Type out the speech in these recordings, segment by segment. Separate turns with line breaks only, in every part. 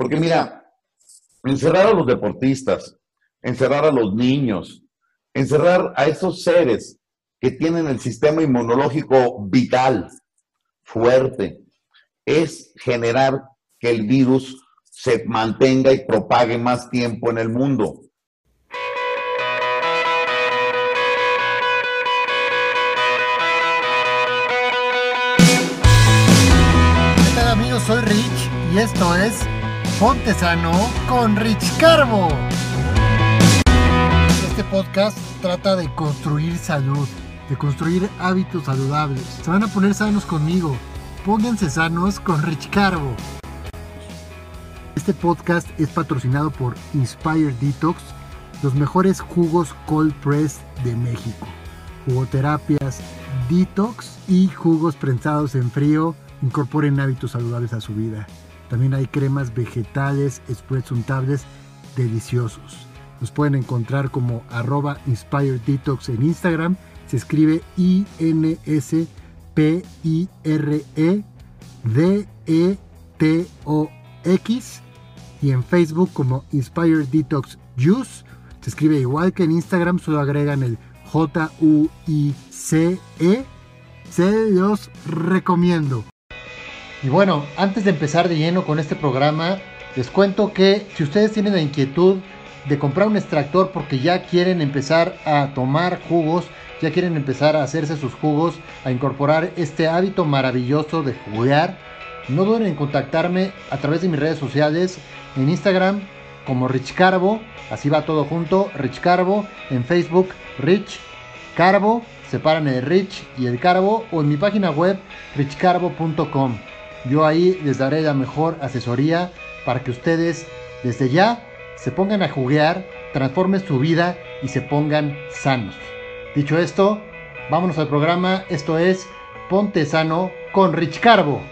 Porque mira, encerrar a los deportistas, encerrar a los niños, encerrar a esos seres que tienen el sistema inmunológico vital, fuerte, es generar que el virus se mantenga y propague más tiempo en el mundo.
¿Qué tal amigos? Soy Rich y esto es Ponte Sano con Rich Carbo. Este podcast trata de construir salud, de construir hábitos saludables. Se van a poner sanos conmigo. Pónganse sanos con Rich Carbo. Este podcast es patrocinado por Inspire Detox, los mejores jugos cold press de México. Jugoterapias, detox y jugos prensados en frío incorporen hábitos saludables a su vida. También hay cremas vegetales, spreads untables deliciosos. Nos pueden encontrar como arroba Inspire Detox en Instagram. Se escribe I-N-S-P-I-R-E-D-E-T-O-X. Y en Facebook como Inspire Detox Juice. Se escribe igual que en Instagram, solo agregan el J-U-I-C-E. Se los recomiendo. Y bueno, antes de empezar de lleno con este programa, les cuento que si ustedes tienen la inquietud de comprar un extractor porque ya quieren empezar a tomar jugos, ya quieren empezar a hacerse sus jugos, a incorporar este hábito maravilloso de jugar, no duden en contactarme a través de mis redes sociales, en Instagram como Rich Carbo, así va todo junto, Rich Carbo, en Facebook Rich Carbo, separan el Rich y el Carbo, o en mi página web richcarbo.com. Yo ahí les daré la mejor asesoría para que ustedes desde ya se pongan a juguear, transformen su vida y se pongan sanos. Dicho esto, vámonos al programa. Esto es Ponte Sano con Rich Carbo.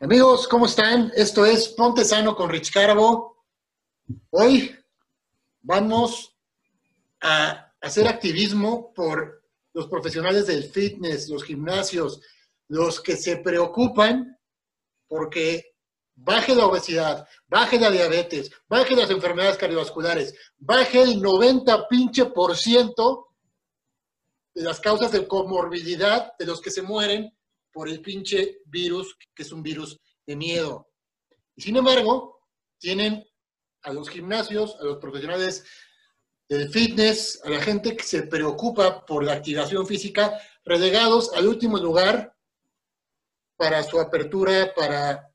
Amigos, ¿cómo están? Esto es Ponte Sano con Rich Carbo. Hoy vamos a hacer activismo por los profesionales del fitness, los gimnasios, los que se preocupan porque baje la obesidad, baje la diabetes, baje las enfermedades cardiovasculares, baje el 90 pinche por ciento de las causas de comorbilidad de los que se mueren por el pinche virus, que es un virus de miedo. Y sin embargo, tienen a los gimnasios, a los profesionales del fitness, a la gente que se preocupa por la activación física, relegados al último lugar para su apertura, para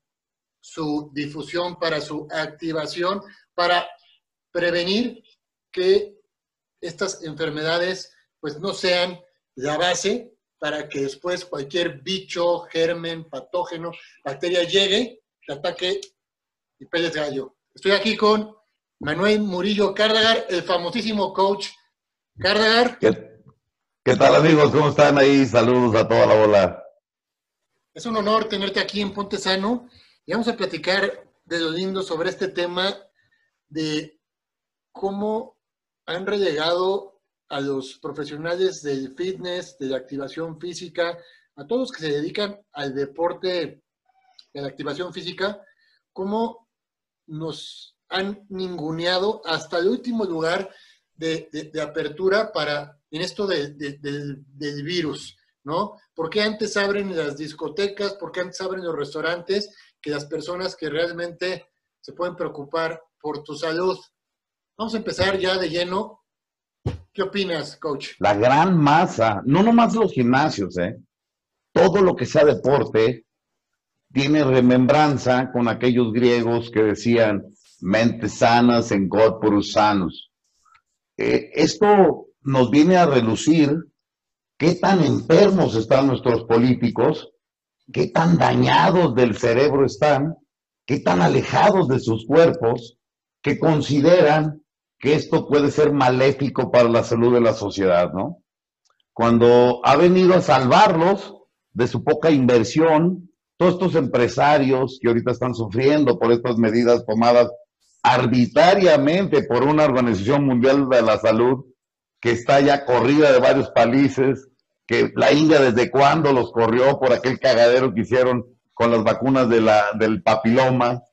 su difusión, para su activación, para prevenir que estas enfermedades pues no sean la base para que después cualquier bicho, germen, patógeno, bacteria llegue, te ataque y peles gallo. Estoy aquí con Manuel Murillo Cárdagar, el famosísimo coach Cárdagar.
¿Qué, ¿Qué tal amigos? ¿Cómo están ahí? Saludos a toda la bola.
Es un honor tenerte aquí en Ponte Sano y vamos a platicar de lo lindo sobre este tema de cómo han relegado a los profesionales del fitness, de la activación física, a todos que se dedican al deporte de la activación física, cómo nos han ninguneado hasta el último lugar de apertura para en esto de, del virus. ¿No? ¿Por qué antes abren las discotecas? ¿Por qué antes abren los restaurantes? Que las personas que realmente se pueden preocupar por tu salud. Vamos a empezar ya de lleno. ¿Qué opinas, coach?
La gran masa, no nomás los gimnasios, ¿eh? Todo lo que sea deporte tiene remembranza con aquellos griegos que decían mentes sanas en corporus sanos. Eh, esto nos viene a relucir qué tan enfermos están nuestros políticos, qué tan dañados del cerebro están, qué tan alejados de sus cuerpos, que consideran que esto puede ser maléfico para la salud de la sociedad, ¿no? Cuando ha venido a salvarlos de su poca inversión, todos estos empresarios que ahorita están sufriendo por estas medidas tomadas arbitrariamente por una Organización Mundial de la Salud, que está ya corrida de varios países, que la India desde cuándo los corrió por aquel cagadero que hicieron con las vacunas de la, del papiloma,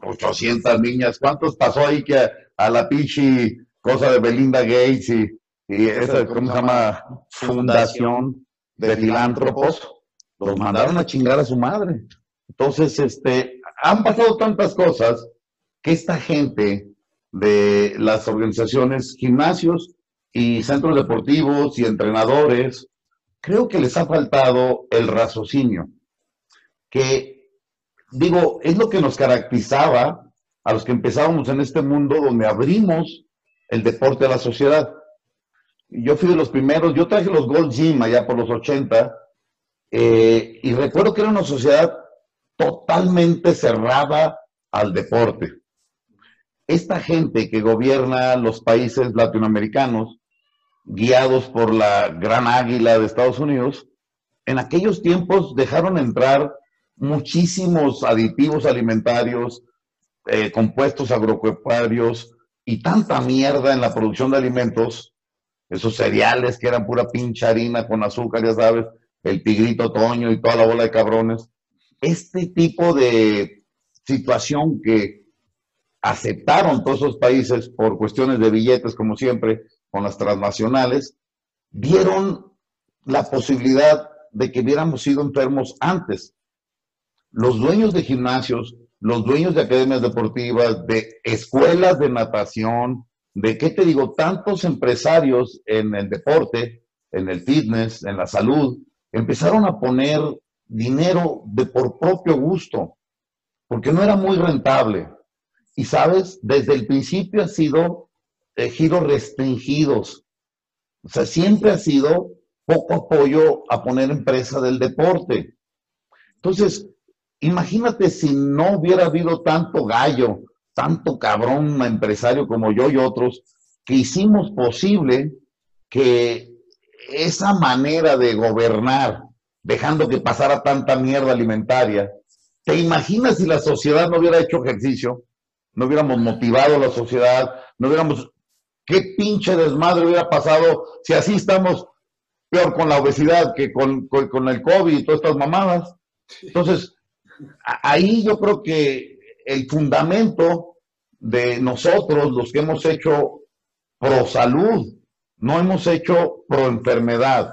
800 niñas. ¿Cuántos pasó ahí que a, la pichi cosa de Belinda Gates y, y esa, ¿cómo se llama? Fundación de filántropos, los mandaron a chingar a su madre. Entonces, este, han pasado tantas cosas que esta gente de las organizaciones, gimnasios y centros deportivos y entrenadores, creo que les ha faltado el raciocinio, que digo, es lo que nos caracterizaba a los que empezábamos en este mundo donde abrimos el deporte a la sociedad. Yo fui de los primeros, yo traje los Gold Gym allá por los 80, eh, y recuerdo que era una sociedad totalmente cerrada al deporte. Esta gente que gobierna los países latinoamericanos, guiados por la gran águila de Estados Unidos, en aquellos tiempos dejaron entrar muchísimos aditivos alimentarios, eh, compuestos agropecuarios y tanta mierda en la producción de alimentos, esos cereales que eran pura pincha harina con azúcar, ya sabes, el tigrito Toño y toda la bola de cabrones. Este tipo de situación que aceptaron todos esos países por cuestiones de billetes, como siempre, con las transnacionales, dieron la posibilidad de que hubiéramos sido enfermos antes. Los dueños de gimnasios, los dueños de academias deportivas, de escuelas de natación, de qué te digo, tantos empresarios en el deporte, en el fitness, en la salud, empezaron a poner dinero de por propio gusto, porque no era muy rentable. Y sabes, desde el principio ha sido giros restringidos. O sea, siempre ha sido poco apoyo a poner empresa del deporte. Entonces, imagínate si no hubiera habido tanto gallo, tanto cabrón empresario como yo y otros, que hicimos posible que esa manera de gobernar, dejando que pasara tanta mierda alimentaria, ¿te imaginas si la sociedad no hubiera hecho ejercicio? No hubiéramos motivado a la sociedad, no hubiéramos... ¿Qué pinche desmadre hubiera pasado si así estamos peor con la obesidad que con, con, el COVID y todas estas mamadas? Entonces, ahí yo creo que el fundamento de nosotros, los que hemos hecho pro salud, no hemos hecho pro enfermedad.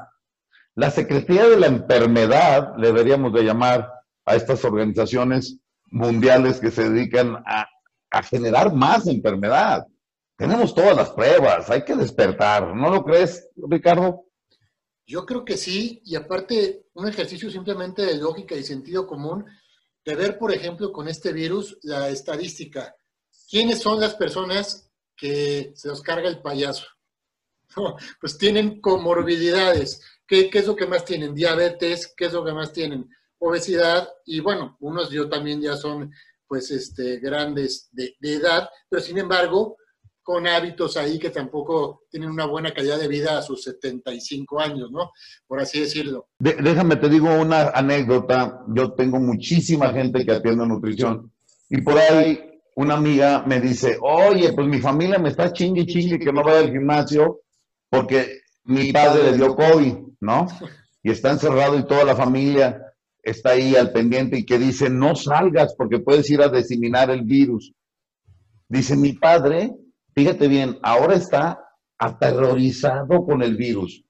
La Secretaría de la Enfermedad, deberíamos de llamar a estas organizaciones mundiales que se dedican a, a generar más enfermedad. Tenemos todas las pruebas, hay que despertar, ¿no lo crees, Ricardo?
Yo creo que sí, y aparte un ejercicio simplemente de lógica y sentido común, de ver, por ejemplo, con este virus, la estadística. ¿Quiénes son las personas que se los carga el payaso? pues tienen comorbilidades. ¿Qué, es lo que más tienen? Diabetes, ¿qué es lo que más tienen? Obesidad, y bueno, unos yo también ya son pues este, grandes de, edad, pero sin embargo, con hábitos ahí que tampoco tienen una buena calidad de vida a sus 75 años, ¿no? Por así decirlo.
déjame, te digo una anécdota. Yo tengo muchísima gente que atiende nutrición y por ahí una amiga me dice, oye, pues mi familia me está chingue chingue que no vaya al gimnasio porque mi padre le dio COVID, ¿no? Y está encerrado y toda la familia está ahí al pendiente y que dice, no salgas porque puedes ir a diseminar el virus. Dice, mi padre, fíjate bien, ahora está aterrorizado con el virus,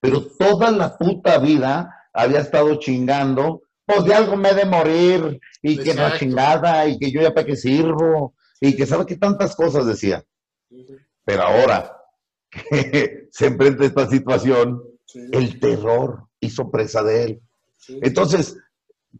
pero toda la puta vida había estado chingando, pues de algo me he de morir, y que no chingada, y que yo ya para qué sirvo, y que sabe que tantas cosas decía. Pero ahora, que se enfrenta a esta situación, el terror hizo presa de él. Entonces,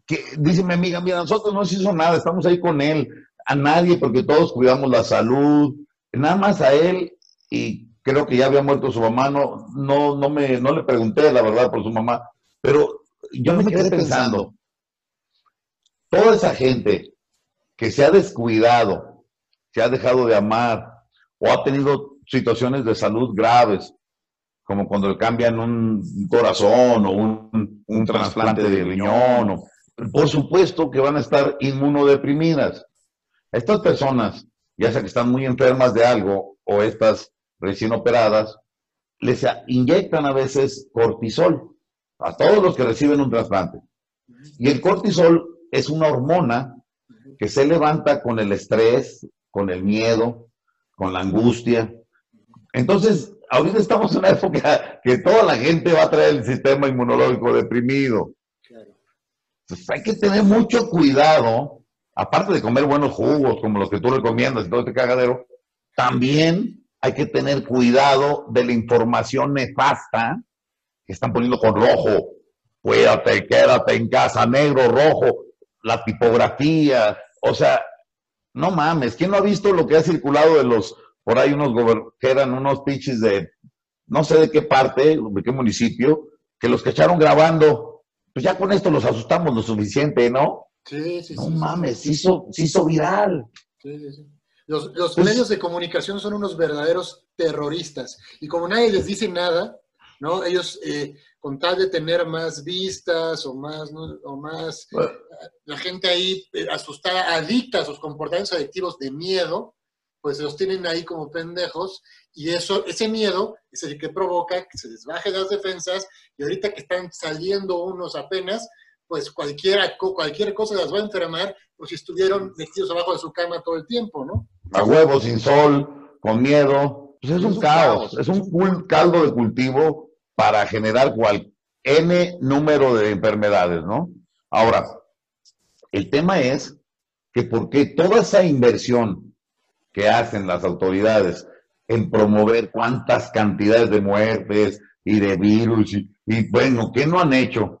que, dice mi amiga, mira, nosotros no se hizo nada, estamos ahí con él, a nadie, porque todos cuidamos la salud, nada más a él, y creo que ya había muerto su mamá, no, no, no, me, no le pregunté la verdad por su mamá, pero yo me quedé pensando, toda esa gente que se ha descuidado, se ha dejado de amar, o ha tenido situaciones de salud graves, como cuando le cambian un corazón o un, trasplante de riñón. O, por supuesto que van a estar inmunodeprimidas. Estas personas, ya sea que están muy enfermas de algo o estas recién operadas, les inyectan a veces cortisol a todos los que reciben un trasplante. Y el cortisol es una hormona que se levanta con el estrés, con el miedo, con la angustia. Entonces, ahorita estamos en una época que toda la gente va a traer el sistema inmunológico deprimido. Entonces, hay que tener mucho cuidado, aparte de comer buenos jugos, como los que tú recomiendas y todo este cagadero, también hay que tener cuidado de la información nefasta que están poniendo con rojo. Cuídate, quédate en casa, negro, rojo, la tipografía, o sea, no mames, ¿quién no ha visto lo que ha circulado de los, por ahí unos que eran unos pinches de, no sé de qué parte, de qué municipio, que los que grabando, pues ya con esto los asustamos lo suficiente, ¿no?
Sí, sí,
no
sí.
mames, se, hizo, se hizo viral.
Sí, sí, sí. Los, los
Pues-
medios de comunicación son unos verdaderos terroristas. Y como nadie les dice nada, ¿no? Ellos, eh, con tal de tener más vistas o más, ¿no? o más la gente ahí eh, asustada, adicta a sus comportamientos adictivos de miedo, pues los tienen ahí como pendejos y eso, ese miedo es el que provoca que se les bajen las defensas y ahorita que están saliendo unos apenas, pues cualquiera, co- cualquier cosa las va a enfermar por si estuvieron metidos abajo de su cama todo el tiempo, ¿no?
A huevo, sin sol, con miedo. Pues es
Es
un
un
caos,
caos.
es un cul- caldo de cultivo para generar cual N número de enfermedades, ¿no? Ahora, el tema es que por qué toda esa inversión que hacen las autoridades en promover cuántas cantidades de muertes y de virus y, y bueno, ¿qué no han hecho?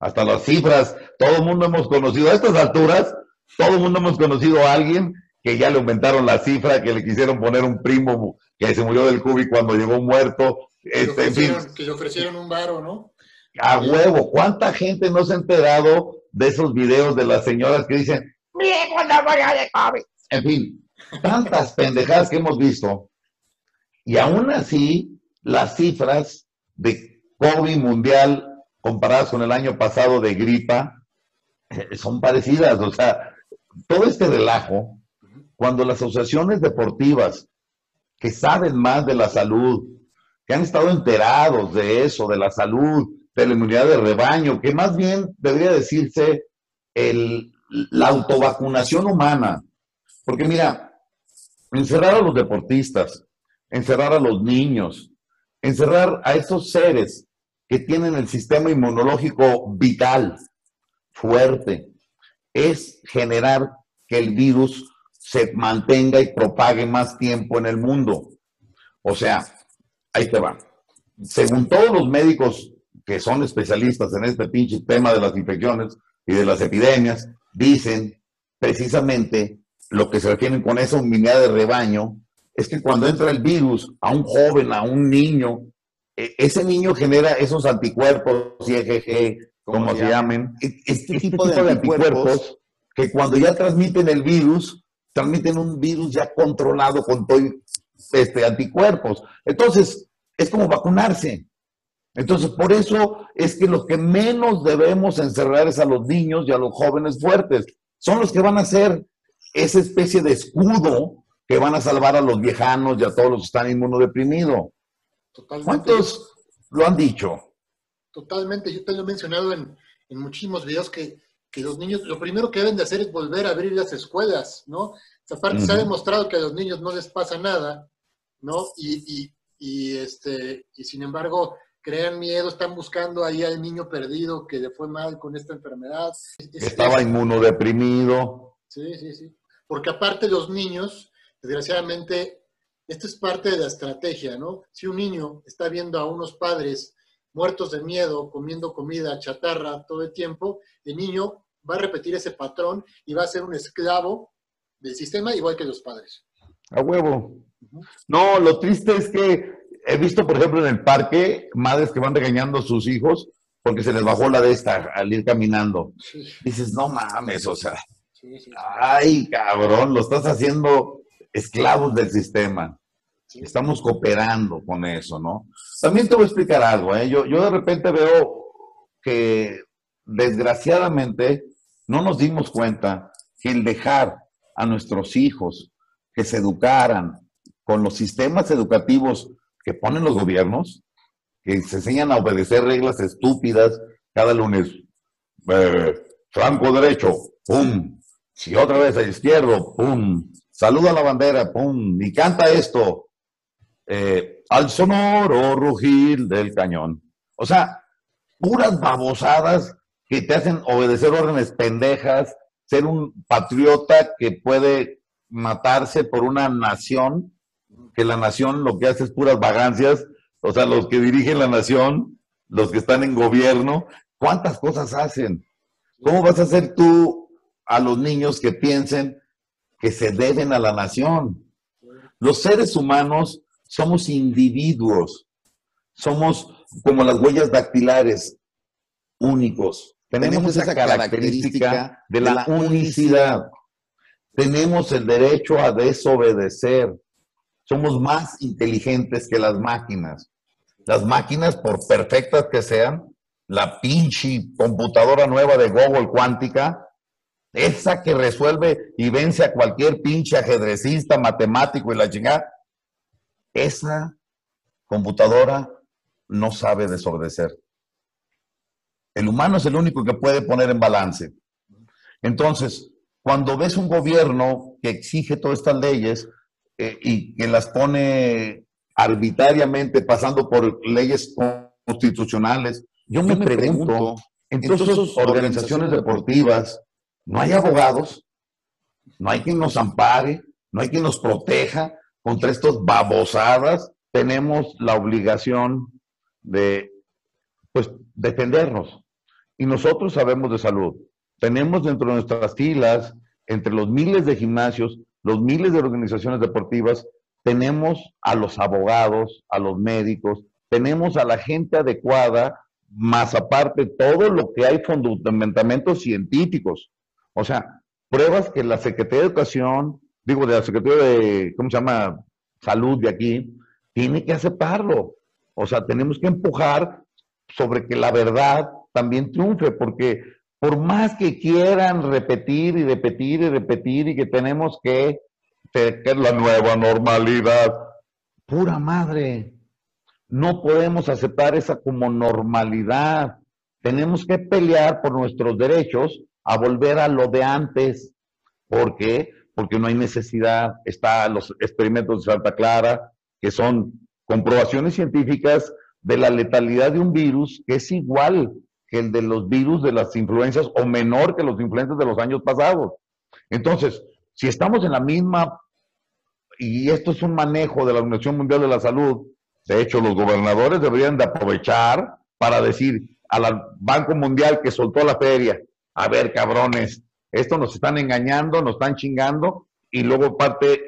Hasta las cifras, todo el mundo hemos conocido, a estas alturas, todo el mundo hemos conocido a alguien que ya le aumentaron la cifra, que le quisieron poner un primo que se murió del COVID cuando llegó muerto,
Que le
este, en fin,
ofrecieron, que le ofrecieron un varo, ¿no?
a huevo, ¿cuánta gente no se ha enterado de esos videos de las señoras que dicen, mire cuando moría de COVID? En fin, tantas pendejadas que hemos visto. Y aún así, las cifras de COVID mundial comparadas con el año pasado de gripa eh, son parecidas. O sea, todo este relajo, cuando las asociaciones deportivas que saben más de la salud, que han estado enterados de eso, de la salud, de la inmunidad de rebaño, que más bien debería decirse el, la autovacunación humana. Porque mira, encerrar a los deportistas, encerrar a los niños, encerrar a esos seres que tienen el sistema inmunológico vital, fuerte, es generar que el virus se mantenga y propague más tiempo en el mundo. O sea, ahí te va. Según todos los médicos que son especialistas en este pinche tema de las infecciones y de las epidemias, dicen precisamente lo que se refieren con esa inmunidad de rebaño, es que cuando entra el virus a un joven, a un niño, ese niño genera esos anticuerpos, IgG, como se llamen, e- este tipo de anticuerpos que cuando ya transmiten el virus, transmiten un virus ya controlado con todo este, anticuerpos. Entonces, es como vacunarse. Entonces, por eso es que lo que menos debemos encerrar es a los niños y a los jóvenes fuertes. Son los que van a ser esa especie de escudo que van a salvar a los viejanos y a todos los que están inmunodeprimidos.
Totalmente.
¿Cuántos lo han dicho?
Totalmente, yo te lo he mencionado en, en muchísimos videos que, que los niños, lo primero que deben de hacer es volver a abrir las escuelas, ¿no? O sea, aparte se ha demostrado que a los niños no les pasa nada, ¿no? Y, y, y, este, y sin embargo, crean miedo, están buscando ahí al niño perdido que le fue mal con esta enfermedad. Es- es-
Estaba inmunodeprimido.
Sí, sí, sí. Porque aparte los niños, desgraciadamente, esto es parte de la estrategia, ¿no? Si un niño está viendo a unos padres muertos de miedo, comiendo comida chatarra todo el tiempo, el niño va a repetir ese patrón y va a ser un esclavo del sistema igual que los padres.
A huevo. No, lo triste es que he visto, por ejemplo, en el parque, madres que van regañando a sus hijos porque se les bajó la de esta al ir caminando.
Sí,
Dices, no mames, o sea,
sí, sí.
ay, cabrón, lo estás haciendo esclavos del sistema. Estamos cooperando con eso, ¿no? También te voy a explicar algo, ¿eh? Yo, yo de repente veo que desgraciadamente no nos dimos cuenta que el dejar a nuestros hijos que se educaran con los sistemas educativos que ponen los gobiernos, que se enseñan a obedecer reglas estúpidas cada lunes. Eh, franco derecho, ¡pum! Si otra vez a izquierdo, pum, saluda la bandera, pum, y canta esto. Eh, al sonoro rugir del cañón. O sea, puras babosadas que te hacen obedecer órdenes pendejas, ser un patriota que puede matarse por una nación, que la nación lo que hace es puras vagancias, o sea, los que dirigen la nación, los que están en gobierno, ¿cuántas cosas hacen? ¿Cómo vas a hacer tú a los niños que piensen que se deben a la nación? Los seres humanos somos individuos, somos como las huellas dactilares únicos. Tenemos, esa característica de la unicidad. Tenemos el derecho a desobedecer. Somos más inteligentes que las máquinas. Las máquinas, por perfectas que sean, la pinche computadora nueva de Google cuántica, esa que resuelve y vence a cualquier pinche ajedrecista, matemático y la chingada, esa computadora no sabe desobedecer. El humano es el único que puede poner en balance. Entonces, cuando ves un gobierno que exige todas estas leyes eh, y que las pone arbitrariamente pasando por leyes constitucionales, yo me, pregunto, en todas esas organizaciones deportivas, ¿no hay abogados? ¿No hay quien nos ampare? ¿No hay quien nos proteja contra estas babosadas? Tenemos la obligación de pues defendernos. Y nosotros sabemos de salud. Tenemos dentro de nuestras filas, entre los miles de gimnasios, los miles de organizaciones deportivas, tenemos a los abogados, a los médicos, tenemos a la gente adecuada, más aparte todo lo que hay fundamentamientos científicos. O sea, pruebas que la Secretaría de Educación, digo, de la Secretaría de, ¿cómo se llama? Salud de aquí, tiene que aceptarlo. O sea, tenemos que empujar sobre que la verdad también triunfe, porque por más que quieran repetir y repetir y repetir y que tenemos que, que es la nueva normalidad, pura madre, no podemos aceptar esa como normalidad. Tenemos que pelear por nuestros derechos a volver a lo de antes. ¿Por qué? Porque no hay necesidad. Están los experimentos de Santa Clara, que son comprobaciones científicas de la letalidad de un virus que es igual que el de los virus de las influencias o menor que los influencias de los años pasados. Entonces, si estamos en la misma, y esto es un manejo de la Organización Mundial de la Salud, de hecho los gobernadores deberían de aprovechar para decir al Banco Mundial que soltó la feria, a ver cabrones, esto nos están engañando, nos están chingando, y luego parte,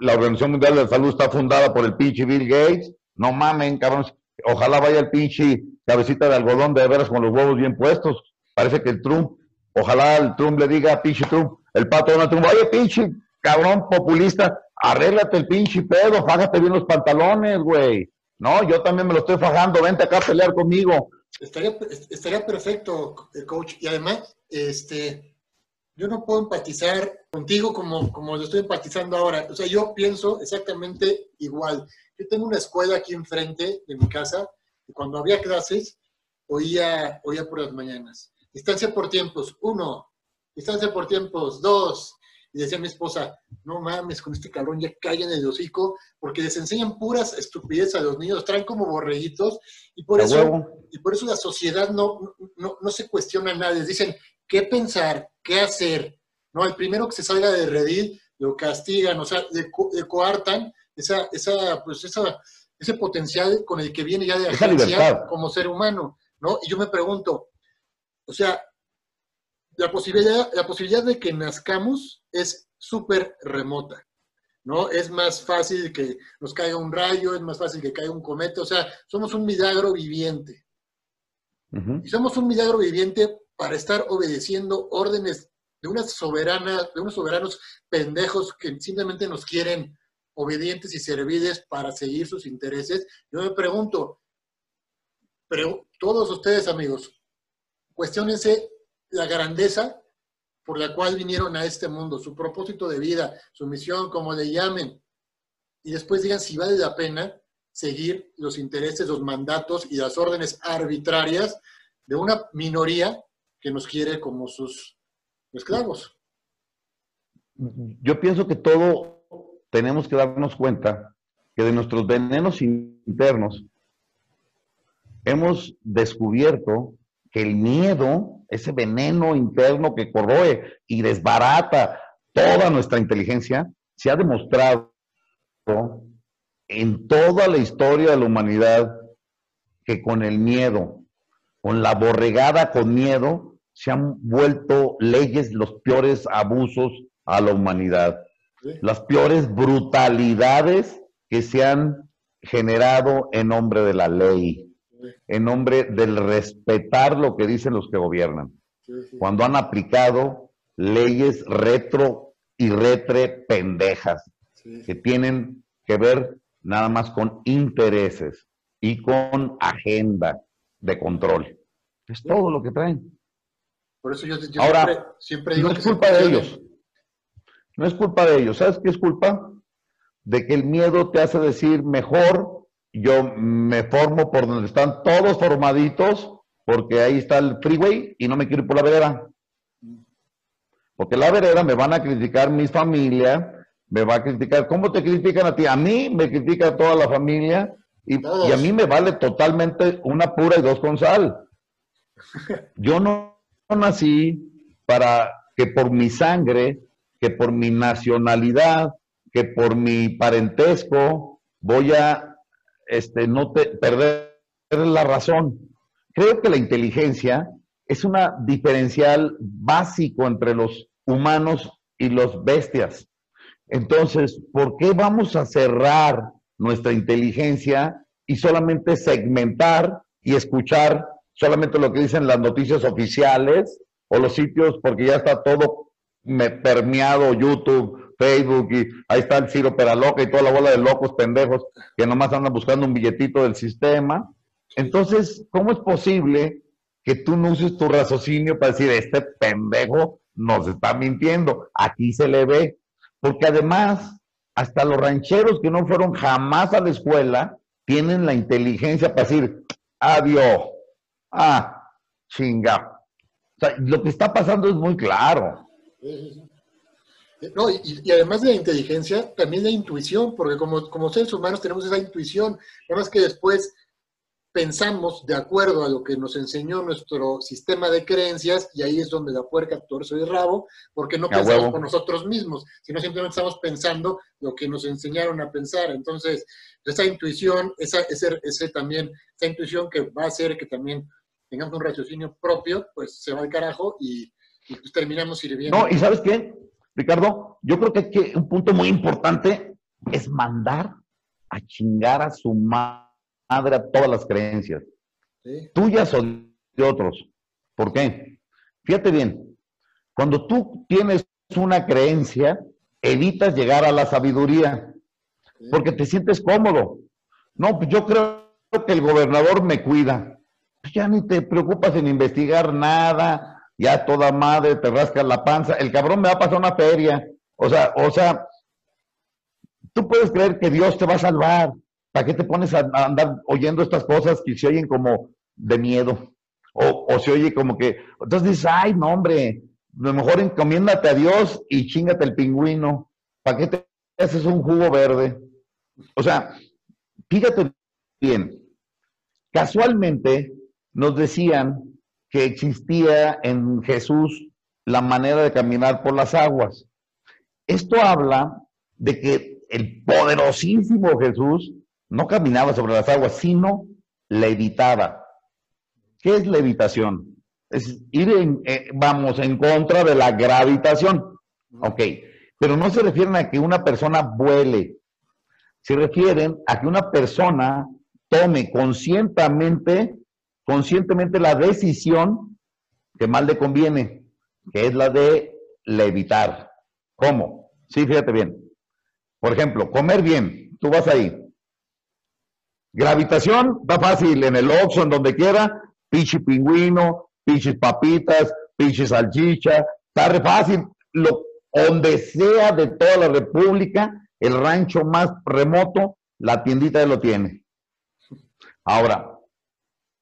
la Organización Mundial de la Salud está fundada por el pinche Bill Gates, no mamen cabrones, Ojalá vaya el pinche cabecita de algodón de veras con los huevos bien puestos. Parece que el Trump, ojalá el Trump le diga, pinche Trump, el pato Donald Trump, oye, pinche cabrón populista, arréglate el pinche pedo, fájate bien los pantalones, güey. No, yo también me lo estoy fajando, vente acá a pelear conmigo.
Estaría, estaría perfecto, eh, coach. Y además, este, yo no puedo empatizar contigo como, como lo estoy empatizando ahora. O sea, yo pienso exactamente igual. Yo tengo una escuela aquí enfrente de mi casa y cuando había clases oía, oía por las mañanas. Distancia por tiempos, uno. Distancia por tiempos, dos. Y decía mi esposa, no mames, con este cabrón ya callen el hocico, porque les enseñan puras estupideces a los niños, traen como borreguitos, y por, eso, y por eso la sociedad no, no, no se cuestiona nada. Les dicen qué pensar, qué hacer. No, el primero que se salga de redil lo castigan, o sea, le, le coartan esa, esa, pues esa, ese potencial con el que viene ya de agencia como ser humano, ¿no? Y yo me pregunto, o sea, la posibilidad, la posibilidad de que nazcamos es súper remota, ¿no? Es más fácil que nos caiga un rayo, es más fácil que caiga un cometa, o sea, somos un milagro viviente. Y somos un milagro viviente para estar obedeciendo órdenes de unas soberanas, de unos soberanos pendejos que simplemente nos quieren obedientes y serviles para seguir sus intereses. Yo me pregunto, pero todos ustedes amigos, cuestionense la grandeza por la cual vinieron a este mundo, su propósito de vida, su misión, como le llamen, y después digan si vale la pena seguir los intereses, los mandatos y las órdenes arbitrarias de una minoría que nos quiere como sus esclavos.
yo pienso que todo tenemos que darnos cuenta que de nuestros venenos internos hemos descubierto que el miedo, ese veneno interno que corroe y desbarata toda nuestra inteligencia, se ha demostrado en toda la historia de la humanidad que con el miedo, con la borregada con miedo, se han vuelto leyes los peores abusos a la humanidad, las peores brutalidades que se han generado en nombre de la ley, en nombre del respetar lo que dicen los que gobiernan, cuando han aplicado leyes retro y retre pendejas que tienen que ver nada más con intereses y con agenda de control. Es todo lo que traen.
Por eso yo,
Ahora, siempre, digo no es culpa de ellos. No es culpa de ellos. ¿Sabes qué es culpa? De que el miedo te hace decir mejor, yo me formo por donde están todos formaditos, porque ahí está el freeway y no me quiero ir por la vereda. Porque la vereda me van a criticar mi familia, me va a criticar. ¿Cómo te critican a ti? A mí me critica toda la familia y, y, a mí me vale totalmente una pura y dos con sal. Yo no nací para que por mi sangre, que por mi nacionalidad, que por mi parentesco voy a este, no te, perder la razón. Creo que la inteligencia es una diferencial básico entre los humanos y los bestias. Entonces, ¿por qué vamos a cerrar nuestra inteligencia y solamente segmentar y escuchar solamente lo que dicen las noticias oficiales o los sitios, porque ya está todo permeado, YouTube, Facebook, y ahí está el Ciro Peraloca y toda la bola de locos pendejos que nomás andan buscando un billetito del sistema. Entonces, ¿cómo es posible que tú no uses tu raciocinio para decir, este pendejo nos está mintiendo? Aquí se le ve. Porque además, hasta los rancheros que no fueron jamás a la escuela tienen la inteligencia para decir, adiós, ah, chinga. O sea, lo que está pasando es muy claro.
No, y, además de la inteligencia, también la intuición, porque como, como seres humanos tenemos esa intuición, nada más que después pensamos de acuerdo a lo que nos enseñó nuestro sistema de creencias y ahí es donde la puerca, torso y rabo, porque no pensamos por nosotros mismos, sino simplemente estamos pensando lo que nos enseñaron a pensar. Entonces, esa intuición, esa, ese, ese también, esa intuición que va a hacer que también tengamos un raciocinio propio, pues se va al carajo y, pues terminamos sirviendo.
No, y ¿sabes qué, Ricardo? Yo creo que, que un punto muy importante es mandar a chingar a su madre madre a todas las creencias, tuyas o de otros. ¿Por qué? Fíjate bien, cuando tú tienes una creencia, evitas llegar a la sabiduría, porque te sientes cómodo. No, pues yo creo que el gobernador me cuida. Ya ni te preocupas en investigar nada, ya toda madre te rasca la panza, el cabrón me va a pasar una feria. O sea, o sea, tú puedes creer que Dios te va a salvar, ¿Para qué te pones a, andar oyendo estas cosas que se oyen como de miedo? O, o, se oye como que, entonces dices, ay, no, hombre, lo mejor encomiéndate a Dios y chingate el pingüino. ¿Para qué te haces un jugo verde? O sea, fíjate bien, casualmente nos decían que existía en Jesús la manera de caminar por las aguas. Esto habla de que el poderosísimo Jesús no caminaba sobre las aguas, sino levitaba. ¿Qué es levitación? Es ir, en, eh, vamos, en contra de la gravitación. Ok, pero no se refieren a que una persona vuele, se refieren a que una persona tome conscientemente, conscientemente la decisión que más le conviene, que es la de levitar. ¿Cómo? Sí, fíjate bien. Por ejemplo, comer bien. Tú vas ahí, Gravitación, va fácil, en el Oxxo, en donde quiera, pinche pingüino, pinches papitas, pinche salchicha, está re fácil. Donde sea de toda la República, el rancho más remoto, la tiendita lo tiene. Ahora,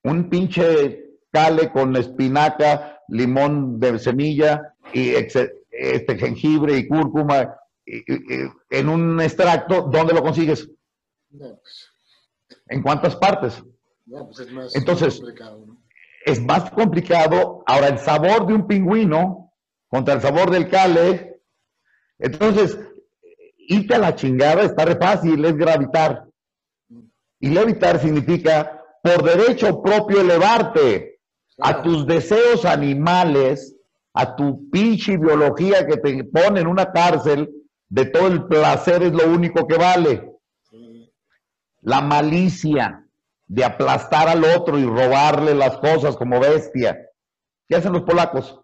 un pinche cale con espinaca, limón de semilla y este jengibre y cúrcuma en un extracto, ¿dónde lo consigues? Pues. ¿En cuántas partes? Pues es más Entonces, es más complicado. Ahora, el sabor de un pingüino contra el sabor del cale. Entonces, irte a la chingada está re fácil, es gravitar. Y levitar significa por derecho propio elevarte a tus deseos animales, a tu pinche biología que te pone en una cárcel de todo el placer es lo único que vale. La malicia de aplastar al otro y robarle las cosas como bestia. ¿Qué hacen los polacos?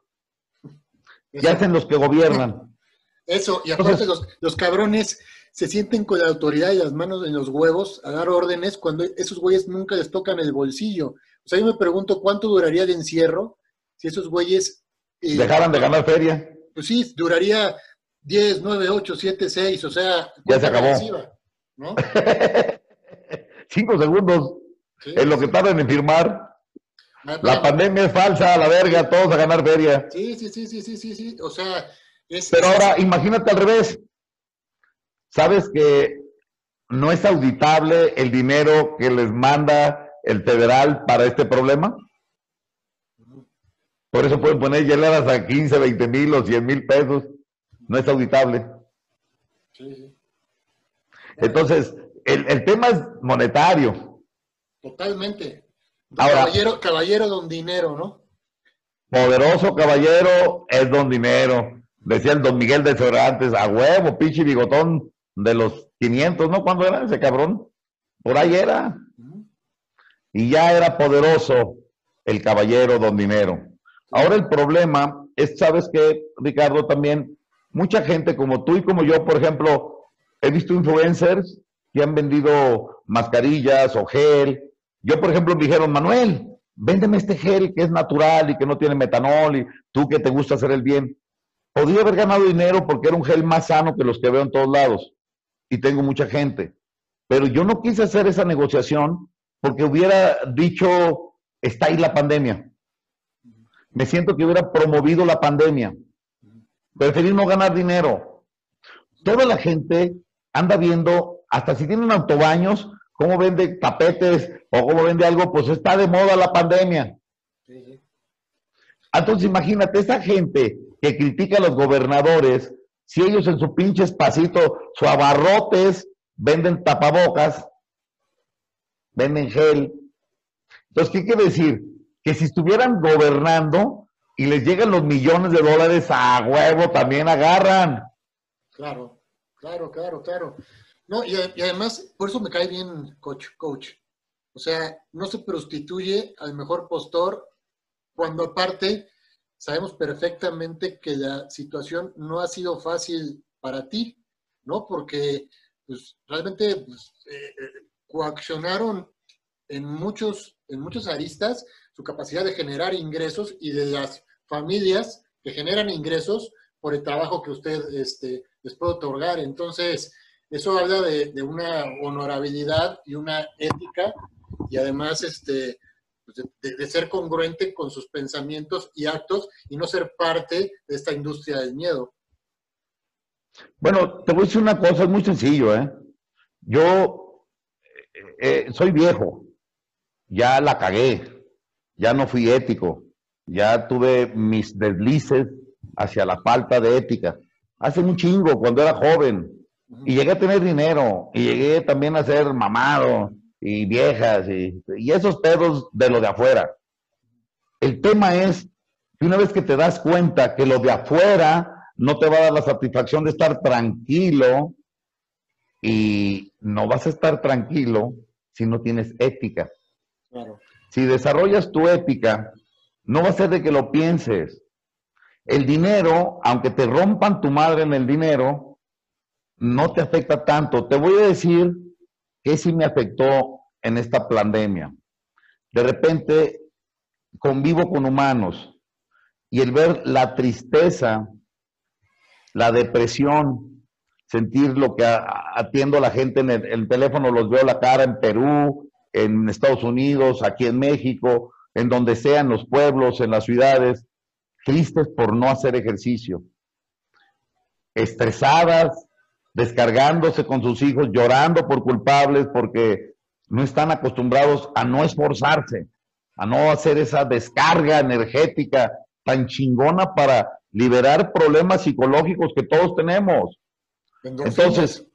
¿Qué hacen los que gobiernan?
Eso, y aparte los, los cabrones se sienten con la autoridad y las manos en los huevos a dar órdenes cuando esos güeyes nunca les tocan el bolsillo. O sea, yo me pregunto cuánto duraría el encierro si esos güeyes...
Eh, Dejaran de ganar feria.
Pues sí, duraría 10, 9, 8, 7, 6, o sea...
Ya se acabó. ¿no? Cinco segundos en lo que tardan en firmar. Ah, la pandemia es falsa, a la verga, todos a ganar feria.
Sí, sí, sí, sí, sí, sí, sí. O sea...
Pero ahora, imagínate al revés. ¿Sabes que no es auditable el dinero que les manda el federal para este problema? Por eso pueden poner hieleras a 15, 20 mil o 100 mil pesos. No es auditable. Entonces, el, tema es monetario.
Totalmente. caballero, caballero don dinero, ¿no?
Poderoso caballero es don dinero. Decía el don Miguel de Cervantes, a huevo, pinche bigotón, de los 500, ¿no? ¿Cuándo era ese cabrón? Por ahí era. Y ya era poderoso el caballero don dinero. Ahora el problema es, ¿sabes qué, Ricardo? También mucha gente como tú y como yo, por ejemplo, he visto influencers que han vendido mascarillas o gel. Yo, por ejemplo, me dijeron, Manuel, véndeme este gel que es natural y que no tiene metanol y tú que te gusta hacer el bien. Podría haber ganado dinero porque era un gel más sano que los que veo en todos lados y tengo mucha gente. Pero yo no quise hacer esa negociación porque hubiera dicho, está ahí la pandemia. Me siento que hubiera promovido la pandemia. Preferí no ganar dinero. Toda la gente anda viendo, hasta si tienen autobaños, cómo vende tapetes o cómo vende algo, pues está de moda la pandemia. Entonces imagínate, esa gente que critica a los gobernadores si ellos en su pinche espacito, su abarrotes, venden tapabocas, venden gel. Entonces, ¿qué quiere decir? Que si estuvieran gobernando y les llegan los millones de dólares a huevo, también agarran.
Claro, claro, claro, claro. No, y, además, por eso me cae bien coach, coach. O sea, no se prostituye al mejor postor cuando aparte sabemos perfectamente que la situación no ha sido fácil para ti, ¿no? Porque pues, realmente pues, eh, eh, coaccionaron en muchos, en muchas aristas su capacidad de generar ingresos y de las familias que generan ingresos por el trabajo que usted este, les puede otorgar. Entonces, eso habla de, de una honorabilidad y una ética y además este, pues, de, ser congruente con sus pensamientos y actos y no ser parte de esta industria del miedo.
Bueno, te voy a decir una cosa, es muy sencillo, ¿eh? Yo eh, eh, soy viejo, ya la cagué, ya no fui ético, ya tuve mis deslices hacia la falta de ética. Hace un chingo, cuando era joven, y llegué a tener dinero, y llegué también a ser mamado, y viejas y, esos pedos de lo de afuera. El tema es que una vez que te das cuenta que lo de afuera no te va a dar la satisfacción de estar tranquilo y no vas a estar tranquilo si no tienes ética. Si desarrollas tu ética, no va a ser de que lo pienses. El dinero, aunque te rompan tu madre en el dinero, no te afecta tanto. Te voy a decir ¿Qué sí me afectó en esta pandemia? De repente convivo con humanos y el ver la tristeza, la depresión, sentir lo que atiendo a la gente en el, teléfono, los veo la cara en Perú, en Estados Unidos, aquí en México, en donde sean los pueblos, en las ciudades, tristes por no hacer ejercicio. estresadas, descargándose con sus hijos, llorando por culpables porque no están acostumbrados a no esforzarse, a no hacer esa descarga energética tan chingona para liberar problemas psicológicos que todos tenemos. Entonces,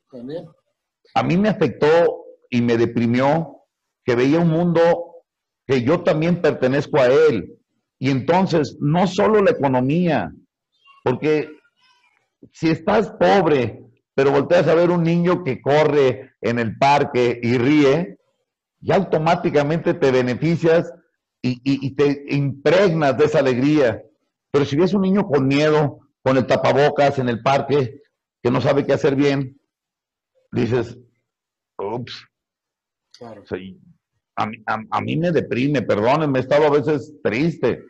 a mí me afectó y me deprimió que veía un mundo que yo también pertenezco a él. Y entonces, no solo la economía, porque si estás pobre, pero volteas a ver un niño que corre en el parque y ríe, ya automáticamente te beneficias y, te impregnas de esa alegría. Pero si ves un niño con miedo, con el tapabocas en el parque, que no sabe qué hacer bien, dices, ups. Claro. a, mí, a, mí me deprime, perdónenme, he estado a veces triste,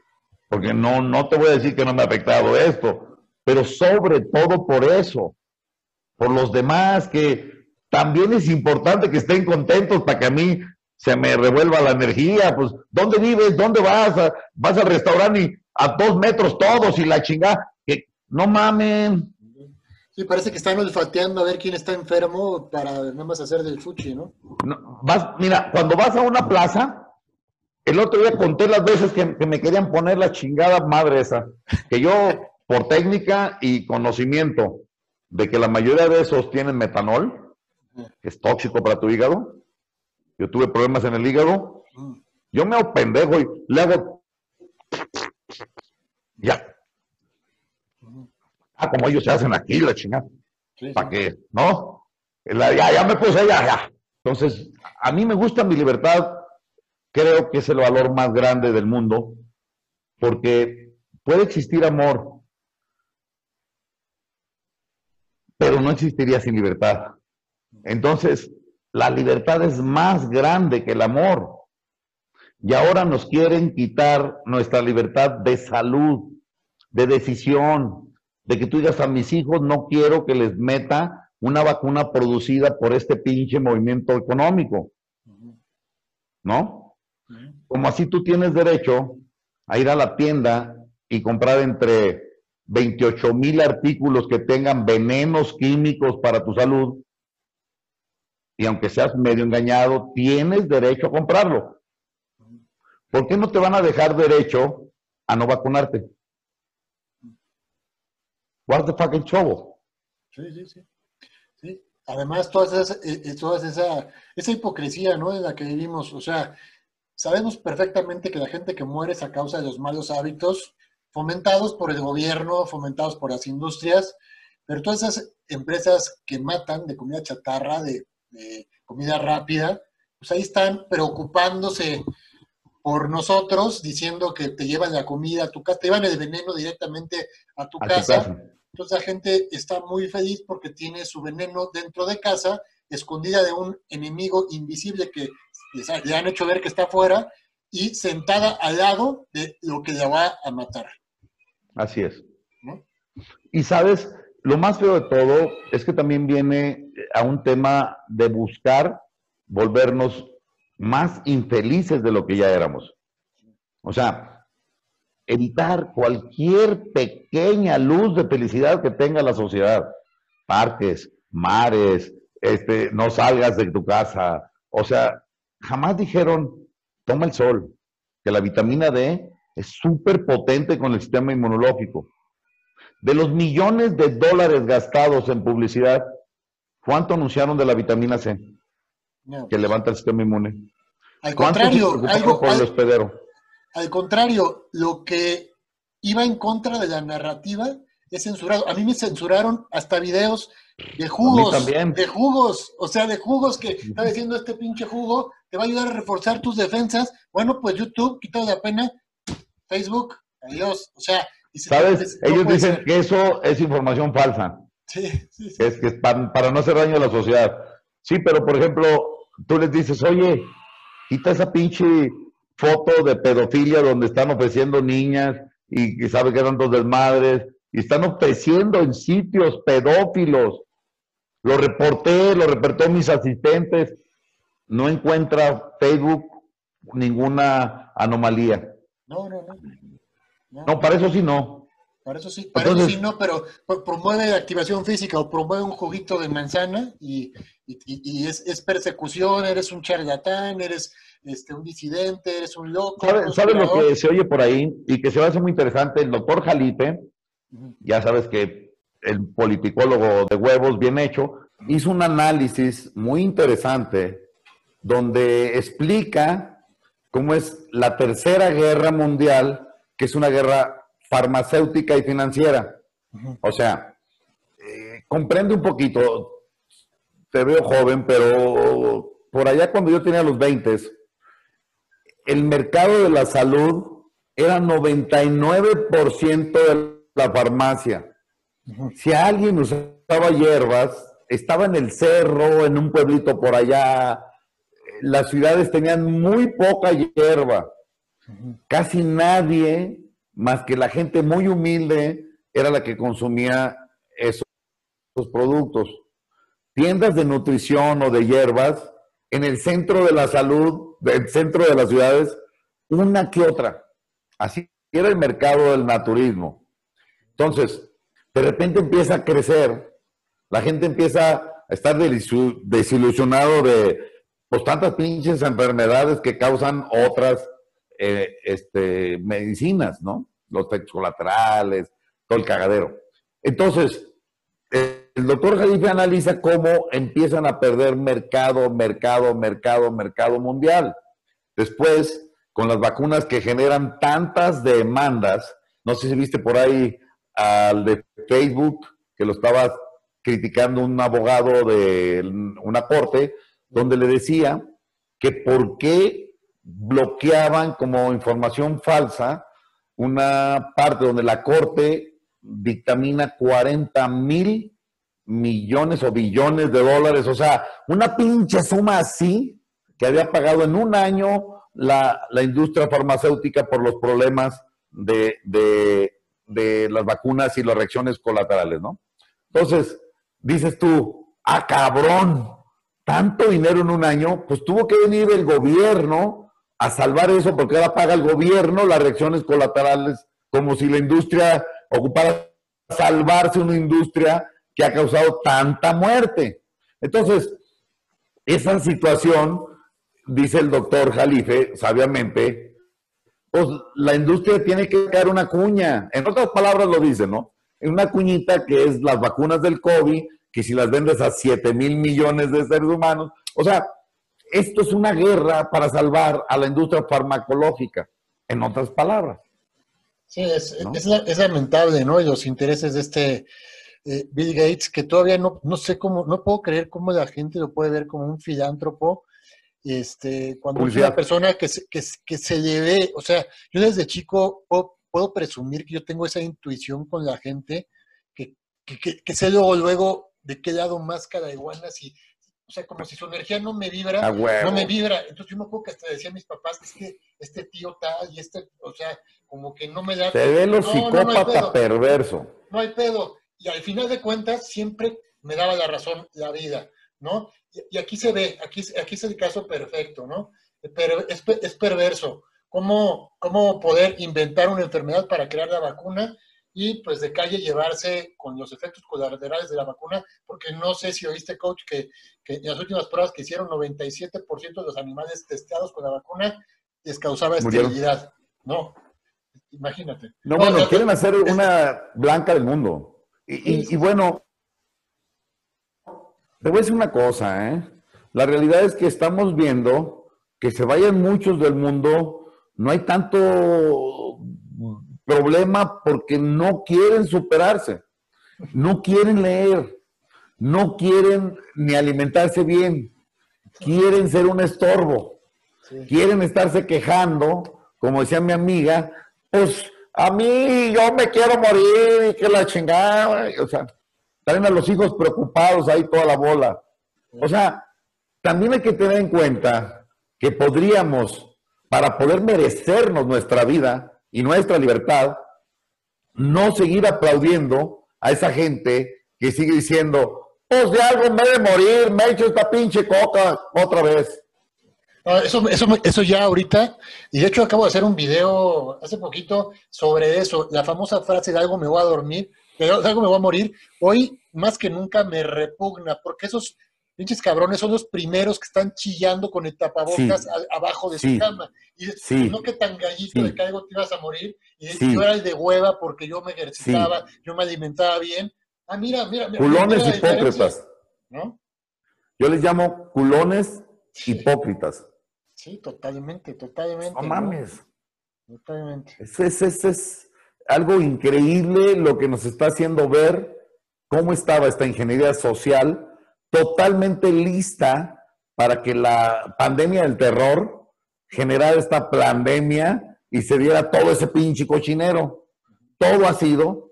porque no, no te voy a decir que no me ha afectado esto, pero sobre todo por eso, por los demás, que también es importante que estén contentos para que a mí se me revuelva la energía, pues, ¿dónde vives? ¿Dónde vas? Vas al restaurante y a dos metros todos y la chingada, que no mamen.
Sí, parece que están olfateando a ver quién está enfermo para nada más hacer del fuchi, ¿no?
vas, mira, cuando vas a una plaza, el otro día conté las veces que, que me querían poner la chingada madre esa, que yo, por técnica y conocimiento de que la mayoría de esos tienen metanol, que es tóxico para tu hígado, yo tuve problemas en el hígado, yo me hago pendejo y le hago ya. Ah, como ellos se hacen aquí, la chingada. ¿Para qué? ¿No? ya, ya me puse ya, ya. Entonces, a mí me gusta mi libertad. Creo que es el valor más grande del mundo, porque puede existir amor, pero no existiría sin libertad. Entonces, la libertad es más grande que el amor. Y ahora nos quieren quitar nuestra libertad de salud, de decisión, de que tú digas a mis hijos no quiero que les meta una vacuna producida por este pinche movimiento económico. ¿No? Como así tú tienes derecho a ir a la tienda y comprar entre 28 mil artículos que tengan venenos químicos para tu salud y aunque seas medio engañado, tienes derecho a comprarlo. ¿Por qué no te van a dejar derecho a no vacunarte? What's the fucking trouble?
Sí, sí, sí. sí. Además, toda, esa, eh, esa, esa hipocresía, ¿no? En la que vivimos, o sea, sabemos perfectamente que la gente que muere es a causa de los malos hábitos fomentados por el gobierno, fomentados por las industrias, pero todas esas empresas que matan de comida chatarra, de de comida rápida, pues ahí están preocupándose por nosotros, diciendo que te llevan la comida a tu casa, te llevan el veneno directamente a tu, casa. Entonces la gente está muy feliz porque tiene su veneno dentro de casa, escondida de un enemigo invisible que le han hecho ver que está afuera y sentada al lado de lo que le va a matar.
Así es. Y sabes, lo más feo de todo es que también viene a un tema de buscar volvernos más infelices de lo que ya éramos. O sea, evitar cualquier pequeña luz de felicidad que tenga la sociedad. Parques, mares, este, no salgas de tu casa. O sea, jamás dijeron, toma el sol, que la vitamina D es súper potente con el sistema inmunológico. De los millones de dólares gastados en publicidad, ¿cuánto anunciaron de la vitamina C? que levanta el sistema inmune.
Al contrario, algo, al, al contrario, lo que iba en contra de la narrativa es censurado. A mí me censuraron hasta videos de jugos, de jugos, o sea, de jugos que está diciendo este pinche jugo, te va a ayudar a reforzar tus defensas. Bueno, pues YouTube, quitado la pena, Facebook, adiós. O sea,
¿Sabes? Ellos dicen que eso es información falsa. Sí, sí, sí. Es que para, para, no hacer daño a la sociedad. Sí, pero por ejemplo, tú les dices, oye, quita esa pinche foto de pedofilia donde están ofreciendo niñas y que sabe que eran dos desmadres y están ofreciendo en sitios pedófilos. Lo reporté, lo reportó mis asistentes. No encuentra Facebook ninguna anomalía.
No, no, no.
No, para eso sí no.
Para eso sí, para eso sí no, pero promueve activación física o promueve un juguito de manzana y, es, persecución, eres un charlatán, eres este, un disidente, eres un loco.
¿Sabes lo que se oye por ahí y que se va a hacer muy interesante? El doctor Jalipe, ya sabes que el politicólogo de huevos bien hecho, hizo un análisis muy interesante donde explica cómo es la tercera guerra mundial, que es una guerra farmacéutica y financiera. O sea, eh, comprende un poquito, te veo joven, pero por allá cuando yo tenía los 20, el mercado de la salud era 99% de la farmacia. Si alguien usaba hierbas, estaba en el cerro, en un pueblito por allá, las ciudades tenían muy poca hierba. Casi nadie, más que la gente muy humilde, era la que consumía esos, productos. Tiendas de nutrición o de hierbas en el centro de la salud, del centro de las ciudades, una que otra. Así era el mercado del naturismo. Entonces, de repente empieza a crecer, la gente empieza a estar desilusionado de, pues tantas pinches enfermedades que causan otras eh, este, medicinas, ¿no? Los efectos colaterales, todo el cagadero. Entonces, el doctor Jalife analiza cómo empiezan a perder mercado, mercado, mercado, mercado mundial. Después, con las vacunas que generan tantas demandas, no sé si viste por ahí al de Facebook, que lo estaba criticando un abogado de una corte, donde le decía que por qué bloqueaban como información falsa una parte donde la Corte dictamina 40 mil millones o billones de dólares, o sea, una pinche suma así que había pagado en un año la, industria farmacéutica por los problemas de las vacunas y las reacciones colaterales, ¿no? Entonces, dices tú, ah, cabrón, tanto dinero en un año, pues tuvo que venir el gobierno a salvar eso, porque ahora paga el gobierno las reacciones colaterales, como si la industria ocupara salvarse una industria que ha causado tanta muerte. Entonces, esa situación, dice el doctor Jalife, sabiamente, pues la industria tiene que dar una cuña. En otras palabras lo dice, ¿no? En una cuñita que es las vacunas del COVID, que si las vendes a 7 mil millones de seres humanos, o sea, esto es una guerra para salvar a la industria farmacológica, en otras palabras.
Sí, es, lamentable, ¿no? Y los intereses de este eh, Bill Gates, que todavía no, no sé cómo, no puedo creer cómo la gente lo puede ver como un filántropo, este, cuando es una persona que se, que, se le ve, o sea, yo desde chico puedo, presumir que yo tengo esa intuición con la gente, que, que, que sé luego, luego de qué lado más cada iguana, si, o sea, como si su energía no me vibra, no me vibra. Entonces yo me acuerdo que hasta decía a mis papás, es que este tío tal y este, o sea, como que no me da...
Se ve lo psicópata perverso.
No hay pedo. Y al final de cuentas siempre me daba la razón la vida, ¿no? Y, aquí se ve, aquí, aquí es el caso perfecto, ¿no? Pero es, es perverso. ¿Cómo, ¿Cómo poder inventar una enfermedad para crear la vacuna y pues de calle llevarse con los efectos colaterales de la vacuna, porque no sé si oíste, coach, que, en las últimas pruebas que hicieron, 97% de los animales testeados con la vacuna les causaba esterilidad. No, imagínate.
No, bueno, quieren hacer una blanca del mundo. Y, y, bueno, te voy a decir una cosa, ¿eh? La realidad es que estamos viendo que se vayan muchos del mundo, no hay tanto problema porque no quieren superarse, no quieren leer, no quieren ni alimentarse bien, quieren ser un estorbo, quieren estarse quejando, como decía mi amiga, pues a mí yo me quiero morir y que la chingada, o sea, traen a los hijos preocupados ahí toda la bola. O sea, también hay que tener en cuenta que podríamos, para poder merecernos nuestra vida, y nuestra libertad, no seguir aplaudiendo a esa gente que sigue diciendo, pues de algo me de morir, me he hecho esta pinche coca otra vez.
eso, eso, eso ya ahorita, y de hecho acabo de hacer un video hace poquito sobre eso, la famosa frase de algo me voy a dormir, de algo me voy a morir, hoy más que nunca me repugna, porque esos pinches cabrones son los primeros que están chillando con el tapabocas abajo de su cama. Y no que tan gallito de que algo te ibas a morir, y yo era el de hueva porque yo me ejercitaba, yo me alimentaba bien. Ah, mira, mira, mira.
Culones hipócritas. ¿No? Yo les llamo culones hipócritas.
Sí, totalmente, totalmente.
No mames. Totalmente. Es, es, es, algo increíble lo que nos está haciendo ver cómo estaba esta ingeniería social totalmente lista para que la pandemia del terror generara esta pandemia y se diera todo ese pinche cochinero. Todo ha sido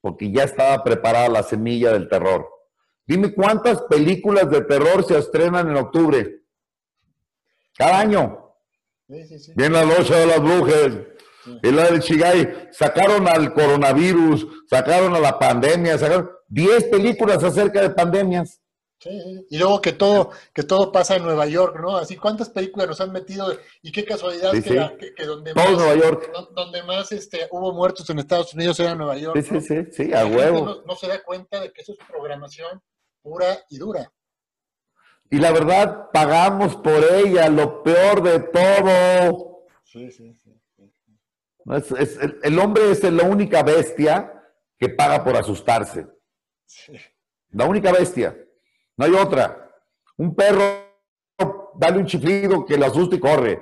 porque ya estaba preparada la semilla del terror. Dime cuántas películas de terror se estrenan en octubre. Cada año. Viene la noche de las brujas. Y la del Chigay. Sacaron al coronavirus, sacaron a la pandemia, sacaron 10 películas acerca de pandemias.
Sí, y luego que todo, que todo pasa en Nueva York, ¿no? Así, ¿cuántas películas nos han metido? Y qué casualidad que, donde más,
Nueva York.
donde más este, hubo muertos en Estados Unidos era Nueva York.
Sí, sí, sí, sí, a huevo.
No, se da cuenta de que eso es programación pura y dura.
Y la verdad, pagamos por ella lo peor de todo. Sí, sí, sí. el, hombre es la única bestia que paga por asustarse. La única bestia. No hay otra. Un perro, dale un chiflido que le asuste y corre.